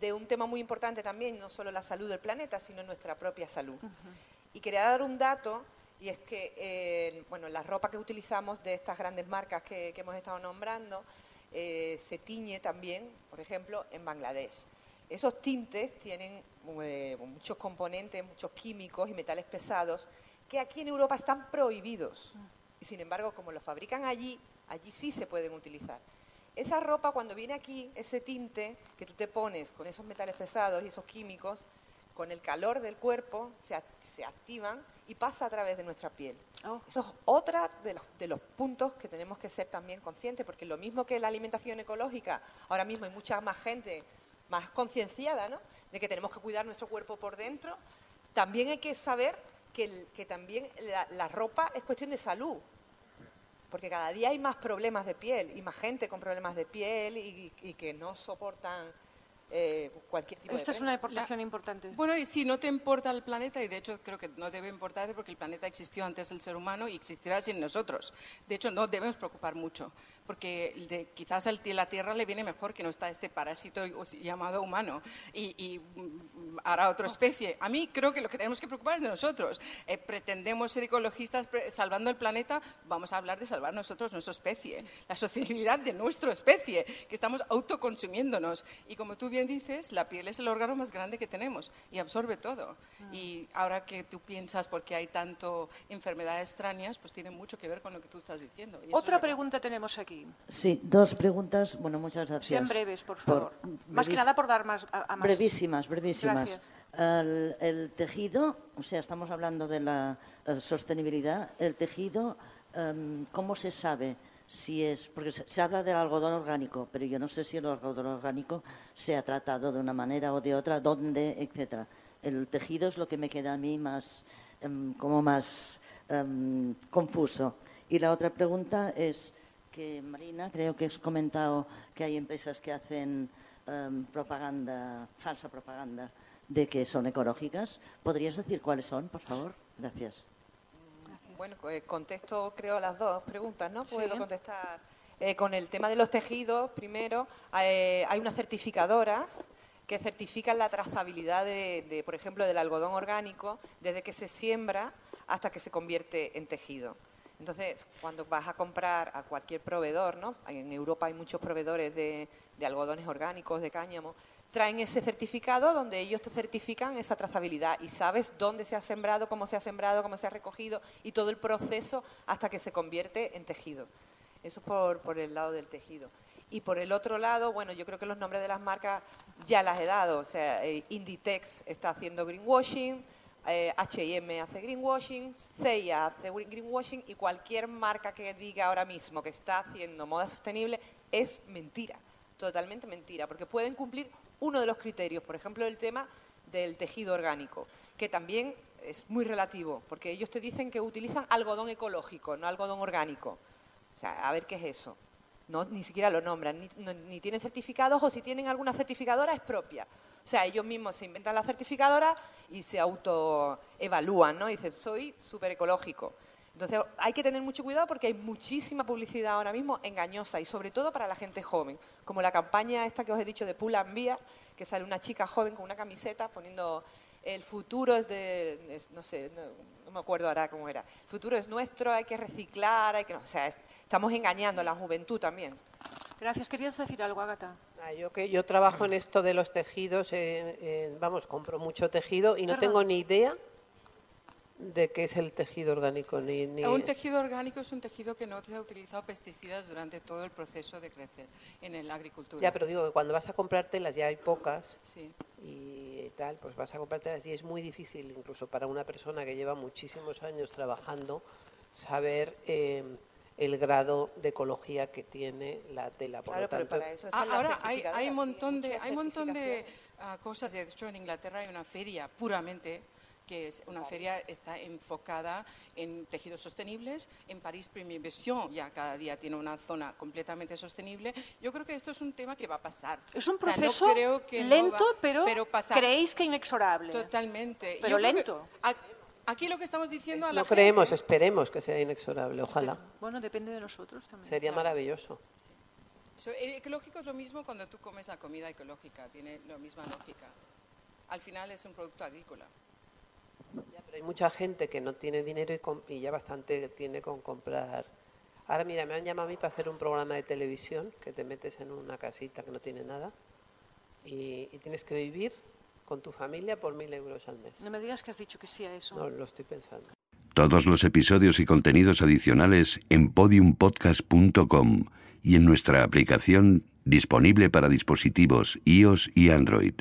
de un tema muy importante también, no solo la salud del planeta, sino nuestra propia salud. Y quería dar un dato, y es que eh, bueno, la ropa que utilizamos de estas grandes marcas que, que hemos estado nombrando eh, se tiñe también, por ejemplo, en Bangladesh. Esos tintes tienen eh, muchos componentes, muchos químicos y metales pesados que aquí en Europa están prohibidos. Y sin embargo, como los fabrican allí, allí sí se pueden utilizar. Esa ropa, cuando viene aquí, ese tinte que tú te pones con esos metales pesados y esos químicos, con el calor del cuerpo, se, ac- se activan y pasa a través de nuestra piel. Oh. Eso es otra de los, de los puntos que tenemos que ser también conscientes, porque lo mismo que la alimentación ecológica, ahora mismo hay mucha más gente más concienciada, ¿no? De que tenemos que cuidar nuestro cuerpo por dentro, también hay que saber que, el- que también la, la ropa es cuestión de salud, porque cada día hay más problemas de piel y más gente con problemas de piel y, y que no soportan eh, cualquier tipo Esta de es una prenda. aportación importante. Bueno, y si no te importa el planeta, y de hecho creo que no debe importarte porque el planeta existió antes del ser humano y existirá sin nosotros. De hecho, no debemos preocupar mucho, porque de- quizás a la Tierra le viene mejor que no está este parásito llamado humano y, y, mm, hará otra especie. A mí creo que lo que tenemos que preocupar es de nosotros. Eh, pretendemos ser ecologistas pre- salvando el planeta, vamos a hablar de salvar nosotros nuestra especie, la sostenibilidad de nuestra especie, que estamos autoconsumiéndonos. Y como tú bien dices, la piel es el órgano más grande que tenemos y absorbe todo. Y ahora que tú piensas por qué hay tanto enfermedades extrañas, pues tiene mucho que ver con lo que tú estás diciendo. Y eso es Otra pregunta tenemos aquí. Sí, dos preguntas. Bueno, muchas gracias. Sean breves, por favor. Más que brevis- nada por dar más a, a más. Brevísimas, brevísimas. El, el tejido, o sea, estamos hablando de la eh, sostenibilidad. El tejido, em, ¿cómo se sabe si es? Porque se, se habla del algodón orgánico, pero yo no sé si el algodón orgánico se ha tratado de una manera o de otra, dónde, etcétera. El tejido es lo que me queda a mí más, em, como más em, confuso. Y la otra pregunta es que Marina, creo que has comentado que hay empresas que hacen em, propaganda, falsa propaganda, de que son ecológicas. ¿Podrías decir cuáles son, por favor? Gracias. Bueno, pues contesto creo las dos preguntas, ¿no? Sí. Puedo contestar. Eh, con el tema de los tejidos, primero, eh, hay unas certificadoras que certifican la trazabilidad de, de, por ejemplo, del algodón orgánico desde que se siembra hasta que se convierte en tejido. Entonces, cuando vas a comprar a cualquier proveedor, ¿no? En Europa hay muchos proveedores de, de algodones orgánicos, de cáñamo, traen ese certificado donde ellos te certifican esa trazabilidad y sabes dónde se ha sembrado, cómo se ha sembrado, cómo se ha recogido y todo el proceso hasta que se convierte en tejido. Eso por, por el lado del tejido. Y por el otro lado, bueno, yo creo que los nombres de las marcas ya las he dado. O sea, eh, Inditex está haciendo greenwashing, H&M hace greenwashing, CIA hace green- greenwashing y cualquier marca que diga ahora mismo que está haciendo moda sostenible es mentira, totalmente mentira, porque pueden cumplir uno de los criterios, por ejemplo, el tema del tejido orgánico, que también es muy relativo, porque ellos te dicen que utilizan algodón ecológico, no algodón orgánico. O sea, a ver qué es eso. No, ni siquiera lo nombran, ni, ni tienen certificados o si tienen alguna certificadora es propia. O sea, ellos mismos se inventan la certificadora y se autoevalúan, ¿no? Dicen, soy súper ecológico. Entonces hay que tener mucho cuidado porque hay muchísima publicidad ahora mismo engañosa y sobre todo para la gente joven, como la campaña esta que os he dicho de Pull and Bear, que sale una chica joven con una camiseta poniendo el futuro es de, no sé, no, me acuerdo ahora cómo era, el futuro es nuestro, hay que reciclar, hay que, no, o sea, es- estamos engañando a la juventud también. Gracias. ¿Querías decir algo, Agata? Ah, yo que yo trabajo en esto de los tejidos, eh, eh, vamos, compro mucho tejido y no Perdón. tengo ni idea de qué es el tejido orgánico ni, ni Un tejido orgánico es un tejido que no se ha utilizado pesticidas durante todo el proceso de crecer en la agricultura. ya, pero digo que cuando vas a comprar telas ya hay pocas Sí. y tal, pues vas a comprar telas y es muy difícil incluso para una persona que lleva muchísimos años trabajando saber eh, el grado de ecología que tiene la tela. Por Claro, lo pero tanto, para eso Ah, ahora hay, hay un montón de hay montón de ah, cosas de hecho en Inglaterra hay una feria puramente que es una feria está enfocada en tejidos sostenibles. En París Premier Version ya cada día tiene una zona completamente sostenible. Yo creo que esto es un tema que va a pasar. Es un O sea, no proceso creo que no lento, va- pero, pasar. creéis que inexorable. Totalmente. Pero Yo creo que lento. a- Aquí lo que estamos diciendo a la No creemos, esperemos que sea inexorable, ojalá. Bueno, depende de nosotros también. Sería maravilloso. So, el ecológico es lo mismo cuando tú comes la comida ecológica, tiene la misma lógica. Al final es un producto agrícola. Ya, pero hay mucha gente que no tiene dinero y, y ya bastante tiene con comprar. Ahora mira, me han llamado a mí para hacer un programa de televisión que te metes en una casita que no tiene nada y, y tienes que vivir con tu familia por mil euros al mes. No me digas que has dicho que sí a eso. No, lo estoy pensando. Todos los episodios y contenidos adicionales en podiumpodcast.com y en nuestra aplicación disponible para dispositivos iOS y Android.